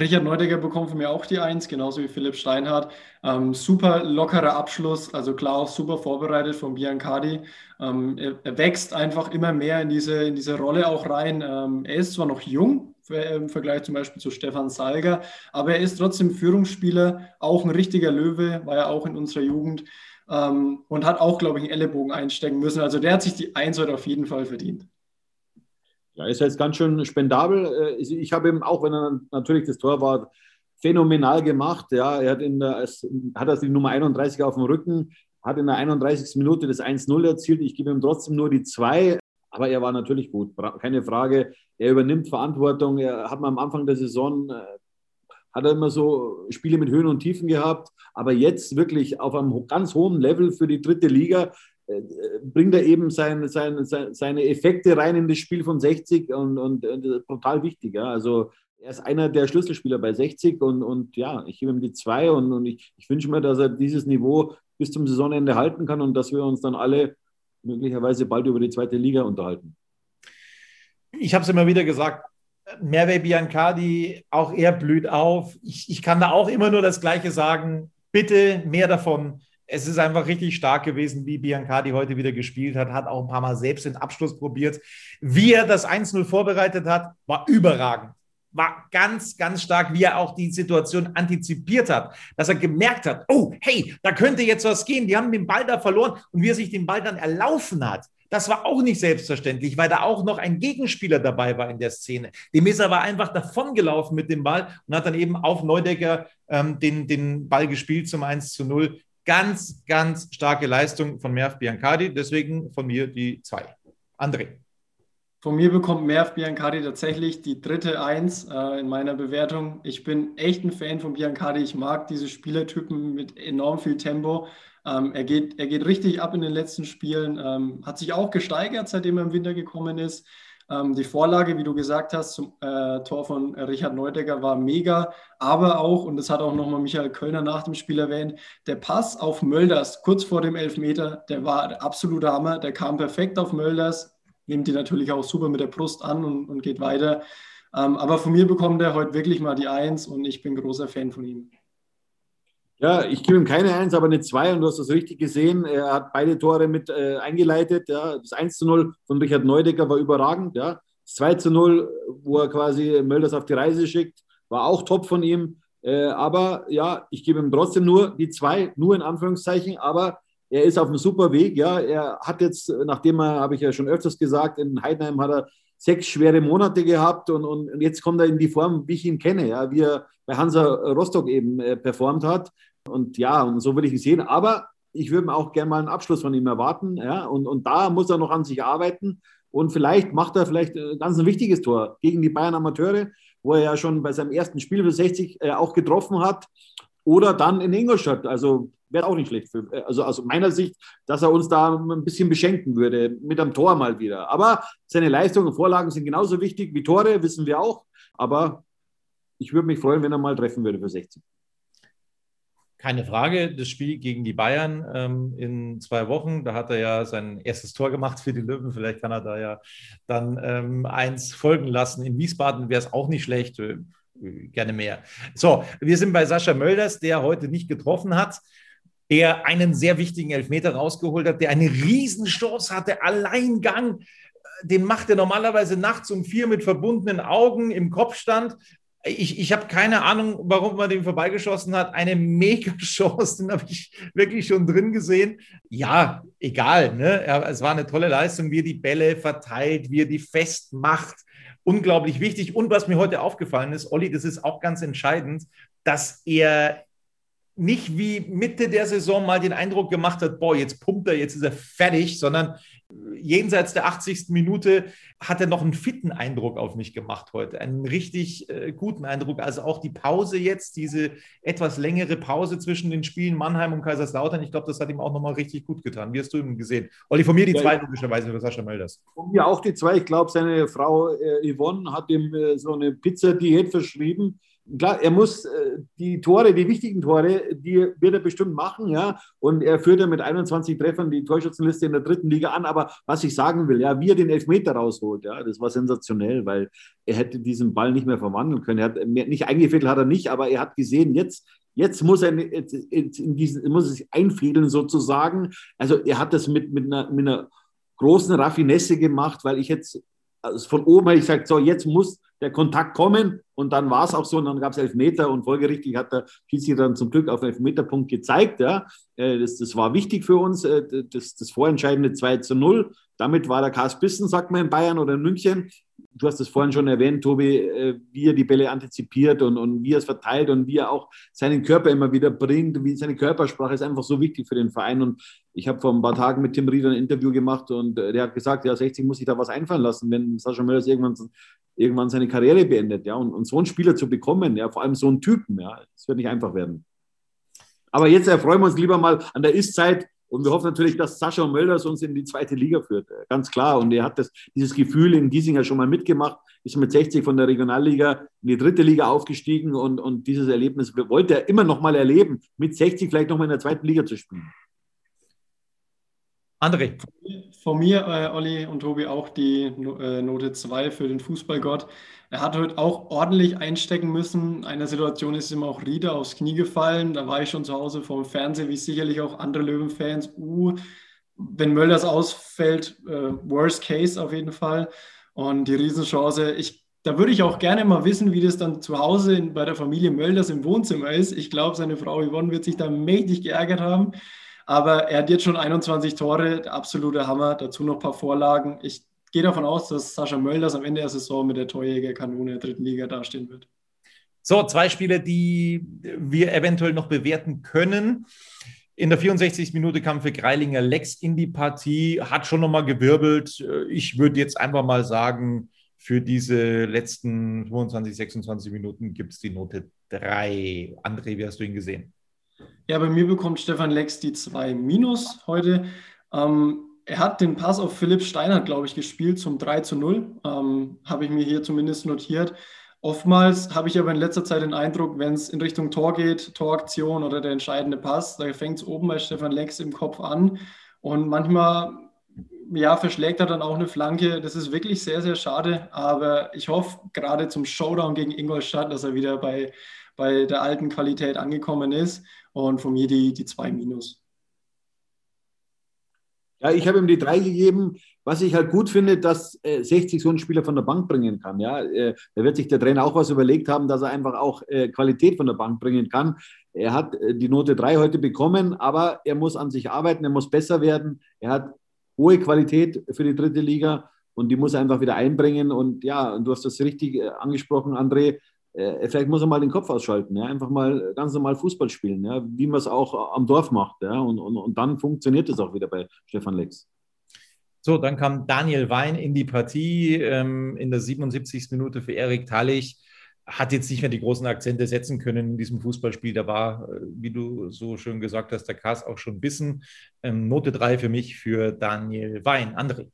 [SPEAKER 3] Richard Neudecker bekommt von mir auch die Eins, genauso wie Philipp Steinhardt. Ähm, super lockerer Abschluss, also klar auch super vorbereitet von Biancardi. Ähm, er, er, wächst einfach immer mehr in diese, in diese Rolle auch rein. Ähm, er ist zwar noch jung im Vergleich zum Beispiel zu Stefan Salger, aber er ist trotzdem Führungsspieler, auch ein richtiger Löwe, war er auch in unserer Jugend ähm, und hat auch, glaube ich, einen Ellenbogen einstecken müssen. Also der hat sich die Eins heute auf jeden Fall verdient.
[SPEAKER 2] Ja, ist jetzt ganz schön spendabel. Äh, ich habe ihm, auch wenn er natürlich das Tor war, phänomenal gemacht. Ja, er hat, in der, hat also die Nummer 31 auf dem Rücken, hat in der 31. Minute das 1-0 erzielt. Ich gebe ihm trotzdem nur die 2. Aber er war natürlich gut, keine Frage. Er übernimmt Verantwortung. Er hat am Anfang der Saison äh, hat er immer so Spiele mit Höhen und Tiefen gehabt, aber jetzt wirklich auf einem ganz hohen Level für die dritte Liga bringt er eben sein, sein, seine Effekte rein in das Spiel von 60 und, und, und total wichtig. Ja. Also er ist einer der Schlüsselspieler bei 60 und, und ja, ich gebe ihm die zwei und, und ich, ich wünsche mir, dass er dieses Niveau bis zum Saisonende halten kann und dass wir uns dann alle möglicherweise bald über die zweite Liga unterhalten.
[SPEAKER 1] Ich habe es immer wieder gesagt, Merve Biancardi, auch er blüht auf. Ich, ich kann da auch immer nur das Gleiche sagen. Bitte mehr davon es ist einfach richtig stark gewesen, wie Biancardi heute wieder gespielt hat, hat auch ein paar Mal selbst den Abschluss probiert. Wie er das 1-0 vorbereitet hat, war überragend. War ganz, ganz stark, wie er auch die Situation antizipiert hat, dass er gemerkt hat, oh, hey, da könnte jetzt was gehen. Die haben den Ball da verloren und wie er sich den Ball dann erlaufen hat. Das war auch nicht selbstverständlich, weil da auch noch ein Gegenspieler dabei war in der Szene. Dem ist aber einfach davongelaufen mit dem Ball und hat dann eben auf Neudecker ähm, den, den Ball gespielt zum 1 zu 0. Ganz, ganz starke Leistung von Merv Biancardi. Deswegen von mir die zwei. André.
[SPEAKER 3] Von mir bekommt Merv Biancardi tatsächlich die dritte Eins äh, in meiner Bewertung. Ich bin echt ein Fan von Biancardi. Ich mag diese Spielertypen mit enorm viel Tempo. Ähm, er, geht, er geht richtig ab in den letzten Spielen, ähm, hat sich auch gesteigert, seitdem er im Winter gekommen ist. Ähm, die Vorlage, wie du gesagt hast, zum äh, Tor von Richard Neudecker war mega, aber auch, und das hat auch nochmal Michael Kölner nach dem Spiel erwähnt, der Pass auf Mölders kurz vor dem Elfmeter, der war der absolute Hammer, der kam perfekt auf Mölders, nimmt die natürlich auch super mit der Brust an und, und geht weiter. Ähm, aber von mir bekommt er heute wirklich mal die Eins und ich bin großer Fan von ihm.
[SPEAKER 2] Ja, ich gebe ihm keine Eins, aber eine Zwei und du hast das richtig gesehen. Er hat beide Tore mit äh, eingeleitet. Ja. Das 1 zu 0 von Richard Neudecker war überragend. Ja. Das 2 zu 0, wo er quasi Mölders auf die Reise schickt, war auch top von ihm. Äh, aber ja, ich gebe ihm trotzdem nur die zwei, nur in Anführungszeichen, aber er ist auf einem super Weg. Ja, er hat jetzt, nachdem er, habe ich ja schon öfters gesagt, in Heidenheim hat er sechs schwere Monate gehabt und, und jetzt kommt er in die Form, wie ich ihn kenne, ja, wie er bei Hansa Rostock eben äh, performt hat. Und ja, und so würde ich es sehen. Aber ich würde mir auch gerne mal einen Abschluss von ihm erwarten. Ja? Und, und da muss er noch an sich arbeiten. Und vielleicht macht er vielleicht äh, ganz ein wichtiges Tor gegen die Bayern Amateure, wo er ja schon bei seinem ersten Spiel für 60 äh, auch getroffen hat. Oder dann in Ingolstadt. Also wäre auch nicht schlecht. Für, äh, also aus meiner Sicht, dass er uns da ein bisschen beschenken würde mit einem Tor mal wieder. Aber seine Leistungen und Vorlagen sind genauso wichtig wie Tore, wissen wir auch. Aber ich würde mich freuen, wenn er mal treffen würde für 60
[SPEAKER 1] keine Frage, das Spiel gegen die Bayern ähm, in zwei Wochen, da hat er ja sein erstes Tor gemacht für die Löwen. Vielleicht kann er da ja dann ähm, eins folgen lassen. In Wiesbaden wäre es auch nicht schlecht, gerne mehr. So, wir sind bei Sascha Mölders, der heute nicht getroffen hat, der einen sehr wichtigen Elfmeter rausgeholt hat, der eine Riesenchance hatte, Alleingang. Den macht er normalerweise nachts um vier mit verbundenen Augen im Kopfstand ich, ich habe keine Ahnung, warum man den vorbeigeschossen hat. Eine mega Chance, [laughs] den habe ich wirklich schon drin gesehen. Ja, egal. Ne? Es war eine tolle Leistung, wie er die Bälle verteilt, wie er die festmacht. Unglaublich wichtig. Und was mir heute aufgefallen ist, Olli, das ist auch ganz entscheidend, dass er nicht wie Mitte der Saison mal den Eindruck gemacht hat, boah, jetzt pumpt er, jetzt ist er fertig, sondern jenseits der 80. Minute hat er noch einen fitten Eindruck auf mich gemacht heute, einen richtig äh, guten Eindruck. Also auch die Pause jetzt, diese etwas längere Pause zwischen den Spielen Mannheim und Kaiserslautern, ich glaube, das hat ihm auch nochmal richtig gut getan. Wie hast du ihn gesehen? Olli, von mir die ja, zwei logischerweise für Sascha Mölders.
[SPEAKER 2] Von mir auch die zwei. Ich glaube, seine Frau äh, Yvonne hat ihm äh, so eine Pizza-Diät verschrieben klar, er muss äh, die Tore, die wichtigen Tore, die wird er bestimmt machen, ja. Und er führt ja mit 21 Treffern die Torschützenliste in der dritten Liga an. Aber was ich sagen will, ja, wie er den Elfmeter rausholt, ja, das war sensationell, weil er hätte diesen Ball nicht mehr verwandeln können. Er hat nicht eingefädelt hat er nicht, aber er hat gesehen, jetzt Jetzt muss er in diesen, muss sich einfädeln sozusagen. Also er hat das mit, mit, einer, mit einer großen Raffinesse gemacht, weil ich jetzt also von oben ich gesagt, so jetzt muss der Kontakt kommen und dann war es auch so und dann gab es Elfmeter und folgerichtig hat der Schiedsrichter dann zum Glück auf den Elfmeterpunkt gezeigt. Ja. Äh, das, das war wichtig für uns, äh, das, das vorentscheidende 2 zu 0. Damit war der Kars Bissen, sagt man in Bayern oder in München, du hast es vorhin schon erwähnt, Tobi, äh, wie er die Bälle antizipiert und, und wie er es verteilt und wie er auch seinen Körper immer wieder bringt. Wie seine Körpersprache ist einfach so wichtig für den Verein. Und ich habe vor ein paar Tagen mit Tim Rieder ein Interview gemacht und äh, der hat gesagt, ja, 60 muss sich da was einfallen lassen, wenn Sascha Möllers irgendwann, irgendwann seine Karriere beendet. Ja, und, und so einen Spieler zu bekommen, ja, vor allem so einen Typen, ja, das wird nicht einfach werden. Aber jetzt erfreuen wir uns lieber mal an der Ist-Zeit und wir hoffen natürlich, dass Sascha Mölders uns in die zweite Liga führt. Ganz klar. Und er hat das, dieses Gefühl in Giesinger schon mal mitgemacht, ist mit 60 von der Regionalliga in die dritte Liga aufgestiegen und, und dieses Erlebnis wollte er immer noch mal erleben, mit 60 vielleicht noch mal in der zweiten Liga zu spielen.
[SPEAKER 3] André. Von mir, äh, Olli und Tobi, auch die äh, Note 2 für den Fußballgott. Er hat heute auch ordentlich einstecken müssen. In einer Situation ist ihm auch Rieder aufs Knie gefallen. Da war ich schon zu Hause vor dem Fernseher, wie sicherlich auch andere Löwenfans. Uh, wenn Mölders ausfällt, äh, worst case auf jeden Fall. Und die Riesenchance, ich, da würde ich auch gerne mal wissen, wie das dann zu Hause in, bei der Familie Mölders im Wohnzimmer ist. Ich glaube, seine Frau Yvonne wird sich da mächtig geärgert haben. Aber er hat jetzt schon 21 Tore, absoluter Hammer. Dazu noch ein paar Vorlagen. Ich gehe davon aus, dass Sascha Mölders am Ende der Saison mit der Torjägerkanone der dritten Liga dastehen wird.
[SPEAKER 1] So, zwei Spiele, die wir eventuell noch bewerten können. In der 64. Minute kam für Greilinger Lex in die Partie, hat schon nochmal gewirbelt. Ich würde jetzt einfach mal sagen, für diese letzten 25, 26 Minuten gibt es die Note 3. André, wie hast du ihn gesehen?
[SPEAKER 3] Ja, bei mir bekommt Stefan Lex die 2 Minus heute. Ähm, er hat den Pass auf Philipp Steinert, glaube ich, gespielt zum 3 zu 0. Ähm, Habe ich mir hier zumindest notiert. Oftmals habe ich aber in letzter Zeit den Eindruck, wenn es in Richtung Tor geht, Toraktion oder der entscheidende Pass, da fängt es oben bei Stefan Lex im Kopf an. Und manchmal ja, verschlägt er dann auch eine Flanke. Das ist wirklich sehr, sehr schade. Aber ich hoffe gerade zum Showdown gegen Ingolstadt, dass er wieder bei, bei der alten Qualität angekommen ist und von mir die, die zwei Minus.
[SPEAKER 2] Ja, ich habe ihm die drei gegeben. Was ich halt gut finde, dass äh, 60 so einen Spieler von der Bank bringen kann. Ja, äh, da wird sich der Trainer auch was überlegt haben, dass er einfach auch äh, Qualität von der Bank bringen kann. Er hat äh, die Note 3 heute bekommen, aber er muss an sich arbeiten, er muss besser werden. Er hat hohe Qualität für die dritte Liga und die muss er einfach wieder einbringen. Und ja, du hast das richtig äh, angesprochen, André äh, vielleicht muss er mal den Kopf ausschalten, ja? einfach mal ganz normal Fußball spielen, ja? wie man es auch am Dorf macht. Ja? Und, und, und dann funktioniert es auch wieder bei Stefan Lex.
[SPEAKER 1] So, dann kam Daniel Wein in die Partie ähm, in der 77. Minute für Erik Tallich. Hat jetzt nicht mehr die großen Akzente setzen können in diesem Fußballspiel. Da war, äh, wie du so schön gesagt hast, der Kass auch schon bissen. Ähm, Note 3 für mich für Daniel Wein. André.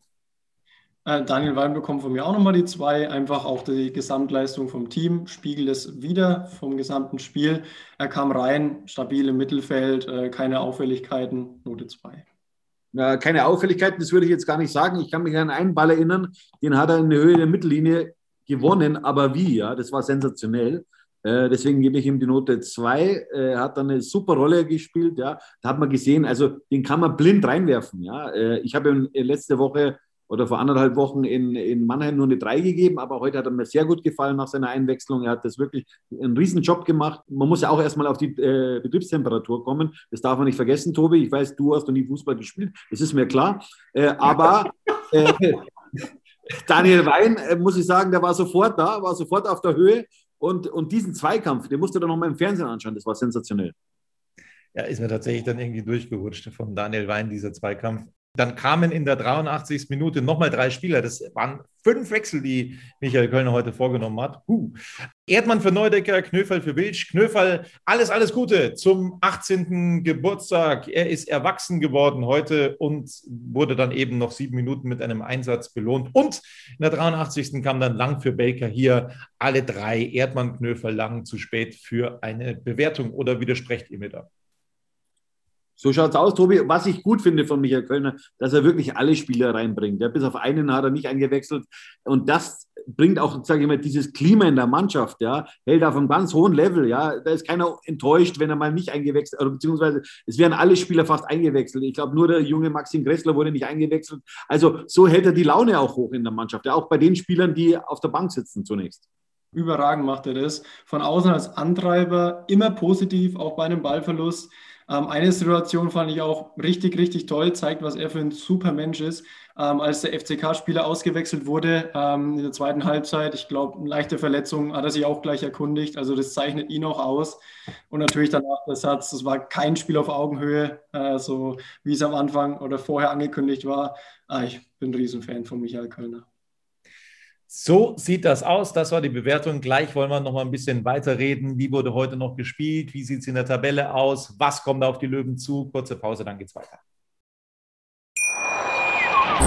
[SPEAKER 3] Äh, Daniel Wein bekommt von mir auch nochmal die zwei. Einfach auch die Gesamtleistung vom Team spiegelt es wieder vom gesamten Spiel. Er kam rein, stabil im Mittelfeld, äh, keine Auffälligkeiten, Note 2.
[SPEAKER 2] Ja, keine Auffälligkeiten, das würde ich jetzt gar nicht sagen. Ich kann mich an einen Ball erinnern, den hat er in der Höhe der Mittellinie gewonnen, aber wie, ja, das war sensationell. Äh, deswegen gebe ich ihm die Note 2. Er hat dann eine super Rolle gespielt, ja. Da hat man gesehen, also den kann man blind reinwerfen, ja. Ich habe ihn letzte Woche oder vor anderthalb Wochen in, in Mannheim nur eine 3 gegeben, aber heute hat er mir sehr gut gefallen nach seiner Einwechslung. Er hat das wirklich einen riesen Job gemacht. Man muss ja auch erstmal auf die äh, Betriebstemperatur kommen. Das darf man nicht vergessen, Tobi. Ich weiß, du hast noch nie Fußball gespielt. Das ist mir klar. Äh, aber äh, [laughs] Daniel Wein, äh, muss ich sagen, der war sofort da, war sofort auf der Höhe. Und, und diesen Zweikampf, den musst du dann noch mal im Fernsehen anschauen. Das war sensationell.
[SPEAKER 1] Ja, ist mir tatsächlich dann irgendwie durchgerutscht von Daniel Wein, dieser Zweikampf. Dann kamen in der 83. Minute nochmal drei Spieler. Das waren fünf Wechsel, die Michael Kölner heute vorgenommen hat. Huh. Erdmann für Neudecker, Knöferl für Wilsch. Knöferl, alles, alles Gute zum 18. Geburtstag. Er ist erwachsen geworden heute und wurde dann eben noch sieben Minuten mit einem Einsatz belohnt. Und in der 83. kam dann Lang für Baker hier. Alle drei, Erdmann, Knöferl, Lang, zu spät für eine Bewertung. Oder widersprecht ihr mir da?
[SPEAKER 2] So schaut es aus, Tobi. Was ich gut finde von Michael Kölner, dass er wirklich alle Spieler reinbringt. Ja, bis auf einen hat er nicht eingewechselt. Und das bringt auch, sage ich mal, dieses Klima in der Mannschaft, ja, hält auf einem ganz hohen Level, ja. Da ist keiner enttäuscht, wenn er mal nicht eingewechselt, oder beziehungsweise es werden alle Spieler fast eingewechselt. Ich glaube, nur der junge Maxim Gressler wurde nicht eingewechselt. Also so hält er die Laune auch hoch in der Mannschaft, ja, auch bei den Spielern, die auf der Bank sitzen zunächst.
[SPEAKER 3] Überragend macht er das. Von außen als Antreiber, immer positiv, auch bei einem Ballverlust. Ähm, eine Situation fand ich auch richtig, richtig toll, zeigt, was er für ein super Mensch ist. Ähm, als der FCK-Spieler ausgewechselt wurde ähm, in der zweiten Halbzeit, ich glaube, eine leichte Verletzung hat er sich auch gleich erkundigt. Also das zeichnet ihn auch aus. Und natürlich danach der Satz, das war kein Spiel auf Augenhöhe, äh, so wie es am Anfang oder vorher angekündigt war. Ah, ich bin ein Riesenfan von Michael Kölner.
[SPEAKER 1] So sieht das aus. Das war die Bewertung. Gleich wollen wir noch mal ein bisschen weiterreden. Wie wurde heute noch gespielt? Wie sieht es in der Tabelle aus? Was kommt auf die Löwen zu? Kurze Pause, dann geht's weiter.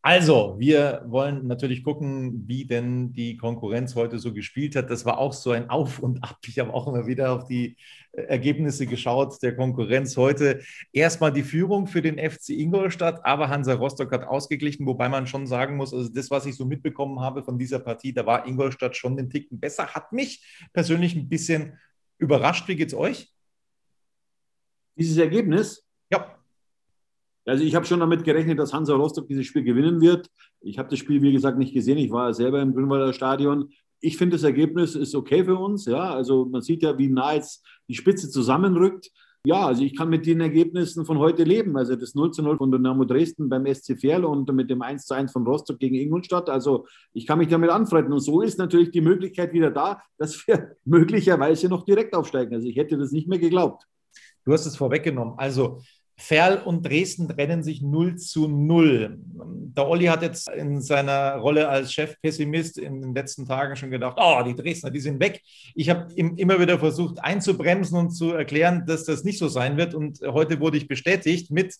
[SPEAKER 1] Also, wir wollen natürlich gucken, wie denn die Konkurrenz heute so gespielt hat. Das war auch so ein Auf und Ab. Ich habe auch immer wieder auf die äh, Ergebnisse geschaut der Konkurrenz heute. Erstmal die Führung für den FC Ingolstadt, aber Hansa Rostock hat ausgeglichen, wobei man schon sagen muss, also das, was ich so mitbekommen habe von dieser Partie, da war Ingolstadt schon den Ticken besser. Hat mich persönlich ein bisschen überrascht. Wie geht's euch?
[SPEAKER 2] Dieses Ergebnis?
[SPEAKER 1] Ja.
[SPEAKER 2] Also ich habe schon damit gerechnet, dass Hansa Rostock dieses Spiel gewinnen wird. Ich habe das Spiel, wie gesagt, nicht gesehen. Ich war selber im Grünwalder Stadion. Ich finde, das Ergebnis ist okay für uns. Ja, also man sieht ja, wie nah jetzt die Spitze zusammenrückt. Ja, also ich kann mit den Ergebnissen von heute leben. Also das 0 zu 0 von Dynamo Dresden beim SC Verl und mit dem 1 zu 1 von Rostock gegen Ingolstadt. Also ich kann mich damit anfreunden. Und so ist natürlich die Möglichkeit wieder da, dass wir [laughs] möglicherweise noch direkt aufsteigen. Also ich hätte das nicht mehr geglaubt.
[SPEAKER 1] Du hast es vorweggenommen. Also Ferl und Dresden trennen sich 0 zu 0. Der Olli hat jetzt in seiner Rolle als Chefpessimist in den letzten Tagen schon gedacht, oh, die Dresdner, die sind weg. Ich habe immer wieder versucht einzubremsen und zu erklären, dass das nicht so sein wird. Und heute wurde ich bestätigt mit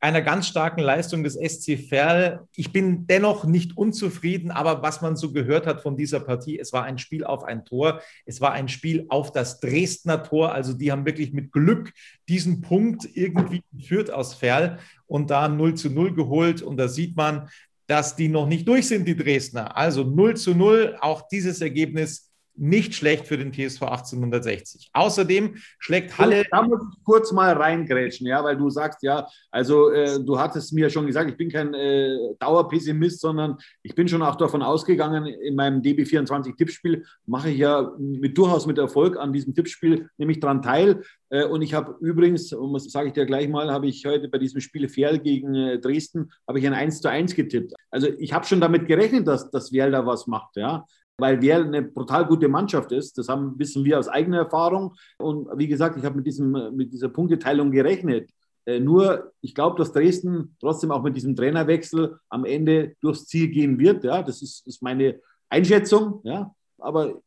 [SPEAKER 1] einer ganz starken Leistung des SC Verl. Ich bin dennoch nicht unzufrieden, aber was man so gehört hat von dieser Partie, es war ein Spiel auf ein Tor, es war ein Spiel auf das Dresdner Tor. Also die haben wirklich mit Glück diesen Punkt irgendwie geführt aus Verl und da 0 zu 0 geholt. Und da sieht man, dass die noch nicht durch sind, die Dresdner. Also 0 zu 0, auch dieses Ergebnis nicht schlecht für den TSV 1860. Außerdem schlägt Halle.
[SPEAKER 2] Da muss ich kurz mal reingrätschen, ja, weil du sagst, ja, also äh, du hattest mir schon gesagt, ich bin kein äh, Dauerpessimist, sondern ich bin schon auch davon ausgegangen, in meinem DB24-Tippspiel mache ich ja mit durchaus mit Erfolg an diesem Tippspiel nämlich dran teil. Äh, und ich habe übrigens, und das sage ich dir gleich mal, habe ich heute bei diesem Spiel Ferl gegen äh, Dresden, habe ich ein 1 zu 1 getippt. Also ich habe schon damit gerechnet, dass, dass Werl da was macht, ja weil Werl eine brutal gute Mannschaft ist. Das haben, wissen wir aus eigener Erfahrung. Und wie gesagt, ich habe mit, mit dieser Punkteteilung gerechnet. Äh, nur, ich glaube, dass Dresden trotzdem auch mit diesem Trainerwechsel am Ende durchs Ziel gehen wird. Ja, das ist, ist meine Einschätzung, ja, aber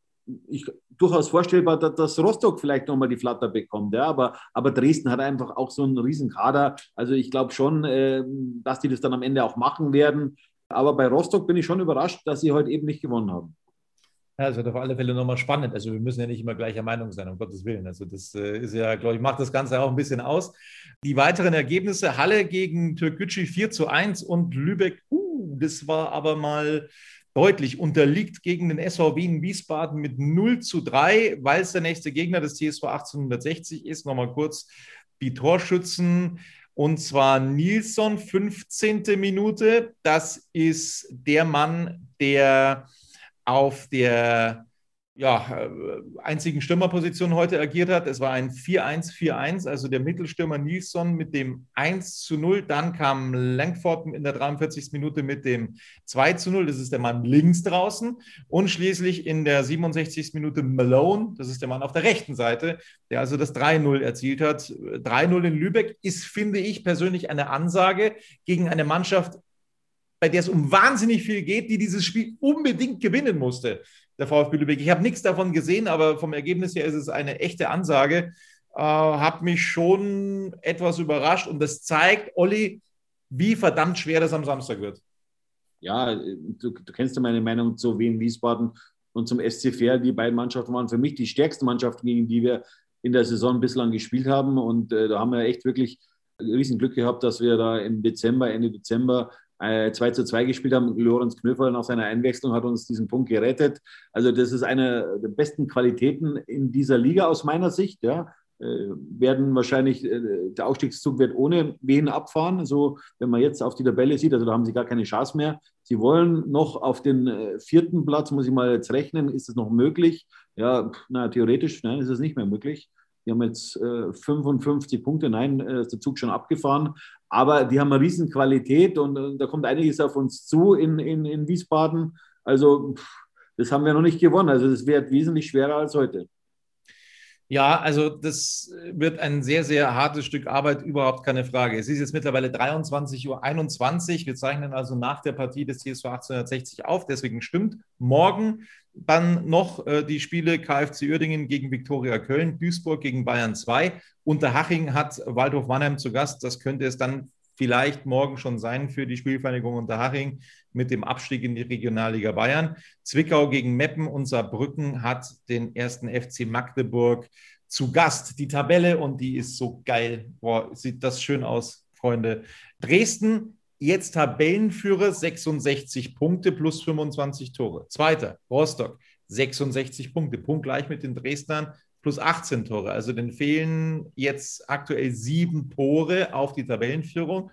[SPEAKER 2] ich durchaus vorstellbar, dass, dass Rostock vielleicht nochmal die Flatter bekommt. Ja, aber, aber Dresden hat einfach auch so einen riesen Kader. Also ich glaube schon, äh, dass die das dann am Ende auch machen werden. Aber bei Rostock bin ich schon überrascht, dass sie heute eben nicht gewonnen haben.
[SPEAKER 1] Ja, das wird auf alle Fälle nochmal spannend. Also wir müssen ja nicht immer gleicher Meinung sein, um Gottes Willen. Also das äh, ist ja, glaube ich, macht das Ganze auch ein bisschen aus. Die weiteren Ergebnisse, Halle gegen Türkgücü 4 zu 1 und Lübeck, uh, das war aber mal deutlich, unterliegt gegen den SV Wien Wiesbaden mit 0 zu 3, weil es der nächste Gegner des TSV 1860 ist. Nochmal kurz die Torschützen. Und zwar Nilsson, 15. Minute. Das ist der Mann, der auf der ja, äh, einzigen Stürmerposition heute agiert hat. Es war ein 4-1-4-1, also der Mittelstürmer Nilsson mit dem 1 zu 0. Dann kam Langford in der 43. Minute mit dem 2 zu 0. Das ist der Mann links draußen. Und schließlich in der 67. Minute Malone, das ist der Mann auf der rechten Seite, der also das 3-0 erzielt hat. 3-0 in Lübeck ist, finde ich persönlich, eine Ansage gegen eine Mannschaft, bei der es um wahnsinnig viel geht, die dieses Spiel unbedingt gewinnen musste der VfB Lübeck. Ich habe nichts davon gesehen, aber vom Ergebnis her ist es eine echte Ansage. Äh, hat mich schon etwas überrascht und das zeigt, Olli, wie verdammt schwer das am Samstag wird.
[SPEAKER 2] Ja, du, du kennst ja meine Meinung zu Wien Wiesbaden und zum SC Fair. Die beiden Mannschaften waren für mich die stärksten Mannschaften, gegen die wir in der Saison bislang gespielt haben. Und äh, da haben wir echt wirklich riesen Glück gehabt, dass wir da im Dezember, Ende Dezember 2 äh, zu 2 gespielt haben. Lorenz Knöferl nach seiner Einwechslung hat uns diesen Punkt gerettet. Also das ist eine der besten Qualitäten in dieser Liga aus meiner Sicht. Ja. Äh, werden wahrscheinlich, äh, der Aufstiegszug wird ohne wen abfahren. So, wenn man jetzt auf die Tabelle sieht, also da haben sie gar keine Chance mehr. Sie wollen noch auf den vierten Platz, muss ich mal jetzt rechnen, ist es noch möglich? Ja, na, theoretisch, nein, ist es nicht mehr möglich. Die haben jetzt äh, 55 Punkte, nein, ist der Zug schon abgefahren. Aber die haben eine riesen Qualität und da kommt einiges auf uns zu in, in, in Wiesbaden. Also das haben wir noch nicht gewonnen. Also das wird wesentlich schwerer als heute.
[SPEAKER 1] Ja, also das wird ein sehr, sehr hartes Stück Arbeit, überhaupt keine Frage. Es ist jetzt mittlerweile 23.21 Uhr. Wir zeichnen also nach der Partie des TSV 1860 auf. Deswegen stimmt morgen dann noch äh, die Spiele KfC Uerdingen gegen Viktoria Köln, Duisburg gegen Bayern 2. Unterhaching hat Waldhof Mannheim zu Gast. Das könnte es dann vielleicht morgen schon sein für die Spielvereinigung Unterhaching mit dem Abstieg in die Regionalliga Bayern. Zwickau gegen Meppen und Saarbrücken hat den ersten FC Magdeburg zu Gast. Die Tabelle und die ist so geil. Boah, sieht das schön aus, Freunde. Dresden Jetzt Tabellenführer 66 Punkte plus 25 Tore. Zweiter, Rostock 66 Punkte, punktgleich mit den Dresdnern plus 18 Tore. Also den fehlen jetzt aktuell sieben Tore auf die Tabellenführung.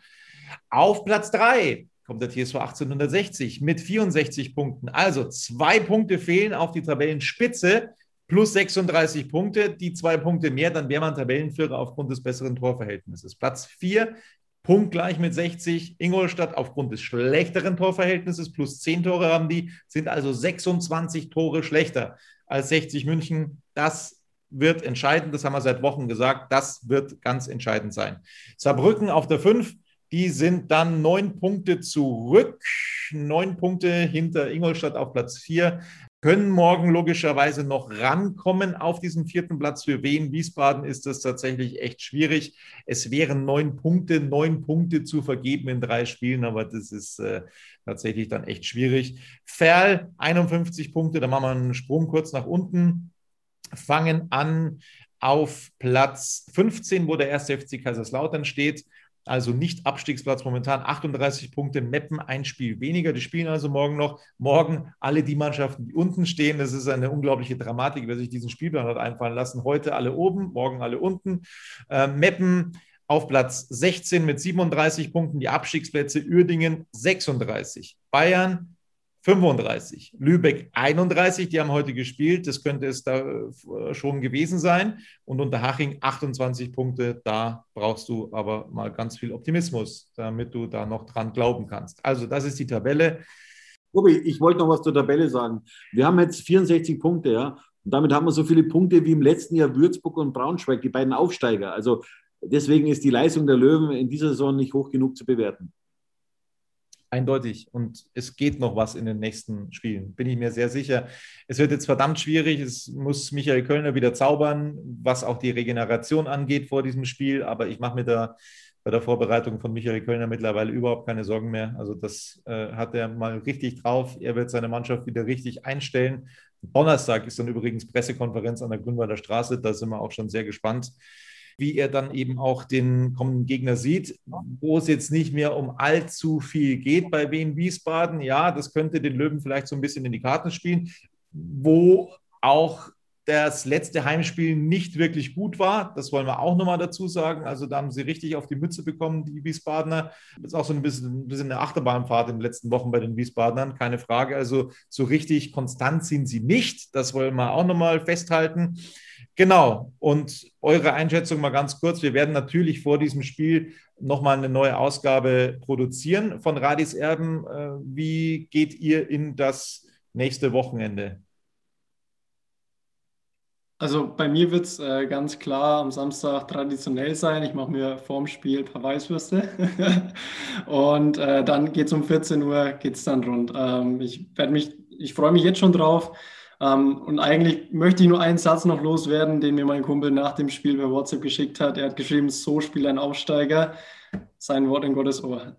[SPEAKER 1] Auf Platz drei kommt der TSV 1860 mit 64 Punkten. Also zwei Punkte fehlen auf die Tabellenspitze plus 36 Punkte. Die zwei Punkte mehr, dann wäre man Tabellenführer aufgrund des besseren Torverhältnisses. Platz vier punktgleich mit 60. Ingolstadt aufgrund des schlechteren Torverhältnisses plus 10 Tore haben die, sind also 26 Tore schlechter als 60 München. Das wird entscheidend, das haben wir seit Wochen gesagt, das wird ganz entscheidend sein. Saarbrücken auf der 5, die sind dann neun Punkte zurück, neun Punkte hinter Ingolstadt auf Platz 4 können morgen logischerweise noch rankommen auf diesen vierten Platz. Für Wien Wiesbaden ist das tatsächlich echt schwierig. Es wären neun Punkte, neun Punkte zu vergeben in drei Spielen, aber das ist äh, tatsächlich dann echt schwierig. Ferl 51 Punkte, da machen wir einen Sprung kurz nach unten, fangen an auf Platz 15, wo der erste FC Kaiserslautern steht also nicht Abstiegsplatz momentan, 38 Punkte, Meppen ein Spiel weniger. Die spielen also morgen noch. Morgen alle die Mannschaften, die unten stehen. Das ist eine unglaubliche Dramatik, wer sich diesen Spielplan hat einfallen lassen. Heute alle oben, morgen alle unten. Äh, Meppen auf Platz 16 mit 37 Punkten, die Abstiegsplätze Uerdingen 36. Bayern 35. Lübeck 31, die haben heute gespielt. Das könnte es da äh, schon gewesen sein. Und unter Haching 28 Punkte. Da brauchst du aber mal ganz viel Optimismus, damit du da noch dran glauben kannst. Also, das ist die Tabelle.
[SPEAKER 2] Tobi, ich wollte noch was zur Tabelle sagen. Wir haben jetzt 64 Punkte, ja. Und damit haben wir so viele Punkte wie im letzten Jahr Würzburg und Braunschweig, die beiden Aufsteiger. Also deswegen ist die Leistung der Löwen in dieser Saison nicht hoch genug zu bewerten.
[SPEAKER 1] Eindeutig. Und es geht noch was in den nächsten Spielen, bin ich mir sehr sicher. Es wird jetzt verdammt schwierig. Es muss Michael Kölner wieder zaubern, was auch die Regeneration angeht vor diesem Spiel. Aber ich mache mir da bei der Vorbereitung von Michael Kölner mittlerweile überhaupt keine Sorgen mehr. Also das äh, hat er mal richtig drauf. Er wird seine Mannschaft wieder richtig einstellen. Donnerstag ist dann übrigens Pressekonferenz an der Grünwalder Straße. Da sind wir auch schon sehr gespannt wie er dann eben auch den kommenden Gegner sieht, wo es jetzt nicht mehr um allzu viel geht bei Wien Wiesbaden. Ja, das könnte den Löwen vielleicht so ein bisschen in die Karten spielen, wo auch das letzte Heimspiel nicht wirklich gut war. Das wollen wir auch nochmal dazu sagen. Also da haben sie richtig auf die Mütze bekommen, die Wiesbadener. Das ist auch so ein bisschen, ein bisschen eine Achterbahnfahrt in den letzten Wochen bei den Wiesbadenern, keine Frage. Also so richtig konstant sind sie nicht. Das wollen wir auch nochmal festhalten. Genau. Und eure Einschätzung mal ganz kurz. Wir werden natürlich vor diesem Spiel nochmal eine neue Ausgabe produzieren von Radis Erben. Äh, wie geht ihr in das nächste Wochenende?
[SPEAKER 3] Also bei mir wird es äh, ganz klar am Samstag traditionell sein. Ich mache mir vorm Spiel ein paar Weißwürste [laughs] und äh, dann geht es um 14 Uhr, geht es dann rund. Ähm, ich ich freue mich jetzt schon drauf. Ähm, und eigentlich möchte ich nur einen Satz noch loswerden, den mir mein Kumpel nach dem Spiel bei WhatsApp geschickt hat. Er hat geschrieben, so spielt ein Aufsteiger. Sein Wort in Gottes Ohr.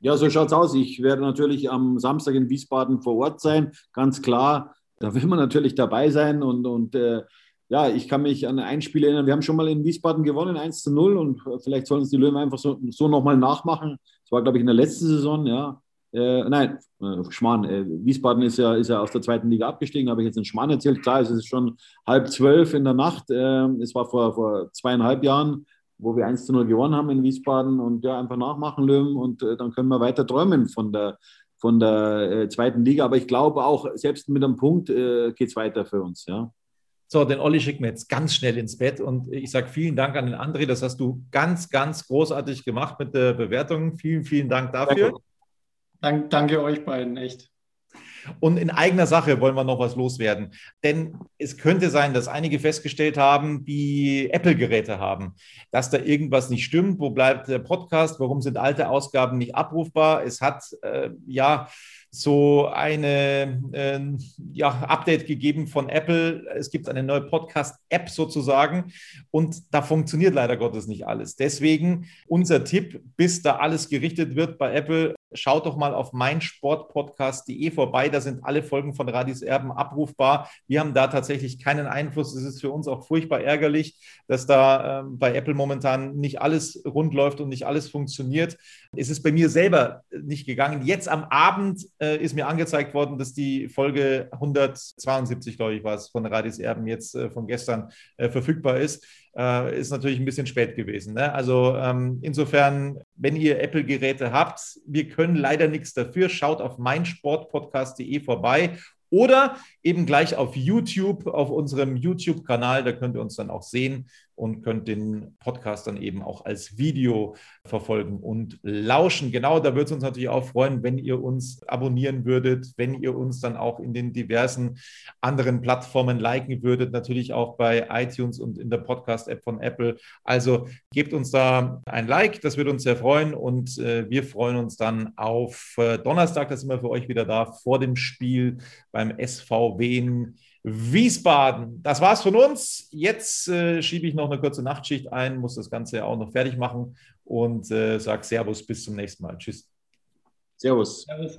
[SPEAKER 2] Ja, so schaut es aus. Ich werde natürlich am Samstag in Wiesbaden vor Ort sein, ganz klar. Da will man natürlich dabei sein und, und äh, ja, ich kann mich an ein Spiel erinnern. Wir haben schon mal in Wiesbaden gewonnen, 1 zu 0 und vielleicht sollen es die Löwen einfach so, so nochmal nachmachen. Das war, glaube ich, in der letzten Saison, ja. Äh, nein, äh, Schmarrn. Äh, Wiesbaden ist ja, ist ja aus der zweiten Liga abgestiegen, habe ich jetzt in Schmarrn erzählt. Klar, es ist schon halb zwölf in der Nacht. Äh, es war vor, vor zweieinhalb Jahren, wo wir 1 zu 0 gewonnen haben in Wiesbaden und ja, einfach nachmachen, Löwen und äh, dann können wir weiter träumen von der, von der äh, zweiten Liga. Aber ich glaube auch, selbst mit einem Punkt geht es weiter für uns. Ja.
[SPEAKER 1] So, den Olli schicken wir jetzt ganz schnell ins Bett und ich sage vielen Dank an den André. Das hast du ganz, ganz großartig gemacht mit der Bewertung. Vielen, vielen Dank dafür.
[SPEAKER 3] Danke. Dank, danke euch beiden, echt.
[SPEAKER 1] Und in eigener Sache wollen wir noch was loswerden. Denn es könnte sein, dass einige festgestellt haben, die Apple-Geräte haben, dass da irgendwas nicht stimmt. Wo bleibt der Podcast? Warum sind alte Ausgaben nicht abrufbar? Es hat äh, ja so eine äh, ja, Update gegeben von Apple. Es gibt eine neue Podcast-App sozusagen und da funktioniert leider Gottes nicht alles. Deswegen unser Tipp, bis da alles gerichtet wird bei Apple, schaut doch mal auf meinsportpodcast.de vorbei. Da sind alle Folgen von Radis Erben abrufbar. Wir haben da tatsächlich keinen Einfluss. Es ist für uns auch furchtbar ärgerlich, dass da äh, bei Apple momentan nicht alles rund läuft und nicht alles funktioniert. Es ist bei mir selber nicht gegangen. Jetzt am Abend äh, ist mir angezeigt worden, dass die Folge 172, glaube ich, war es, von Radis Erben jetzt äh, von gestern äh, verfügbar ist äh, ist natürlich ein bisschen spät gewesen. Ne? Also ähm, insofern, wenn ihr Apple-Geräte habt, wir können leider nichts dafür. Schaut auf meinsportpodcast.de vorbei oder eben gleich auf YouTube, auf unserem YouTube-Kanal. Da könnt ihr uns dann auch sehen und könnt den Podcast dann eben auch als Video verfolgen und lauschen. Genau, da würde es uns natürlich auch freuen, wenn ihr uns abonnieren würdet, wenn ihr uns dann auch in den diversen anderen Plattformen liken würdet, natürlich auch bei iTunes und in der Podcast-App von Apple. Also gebt uns da ein Like, das würde uns sehr freuen und äh, wir freuen uns dann auf äh, Donnerstag, da sind wir für euch wieder da, vor dem Spiel beim SVW Wiesbaden. Das war's von uns. Jetzt äh, schiebe ich noch eine kurze Nachtschicht ein, muss das Ganze auch noch fertig machen und äh, sage Servus, bis zum nächsten Mal. Tschüss.
[SPEAKER 2] Servus. Servus.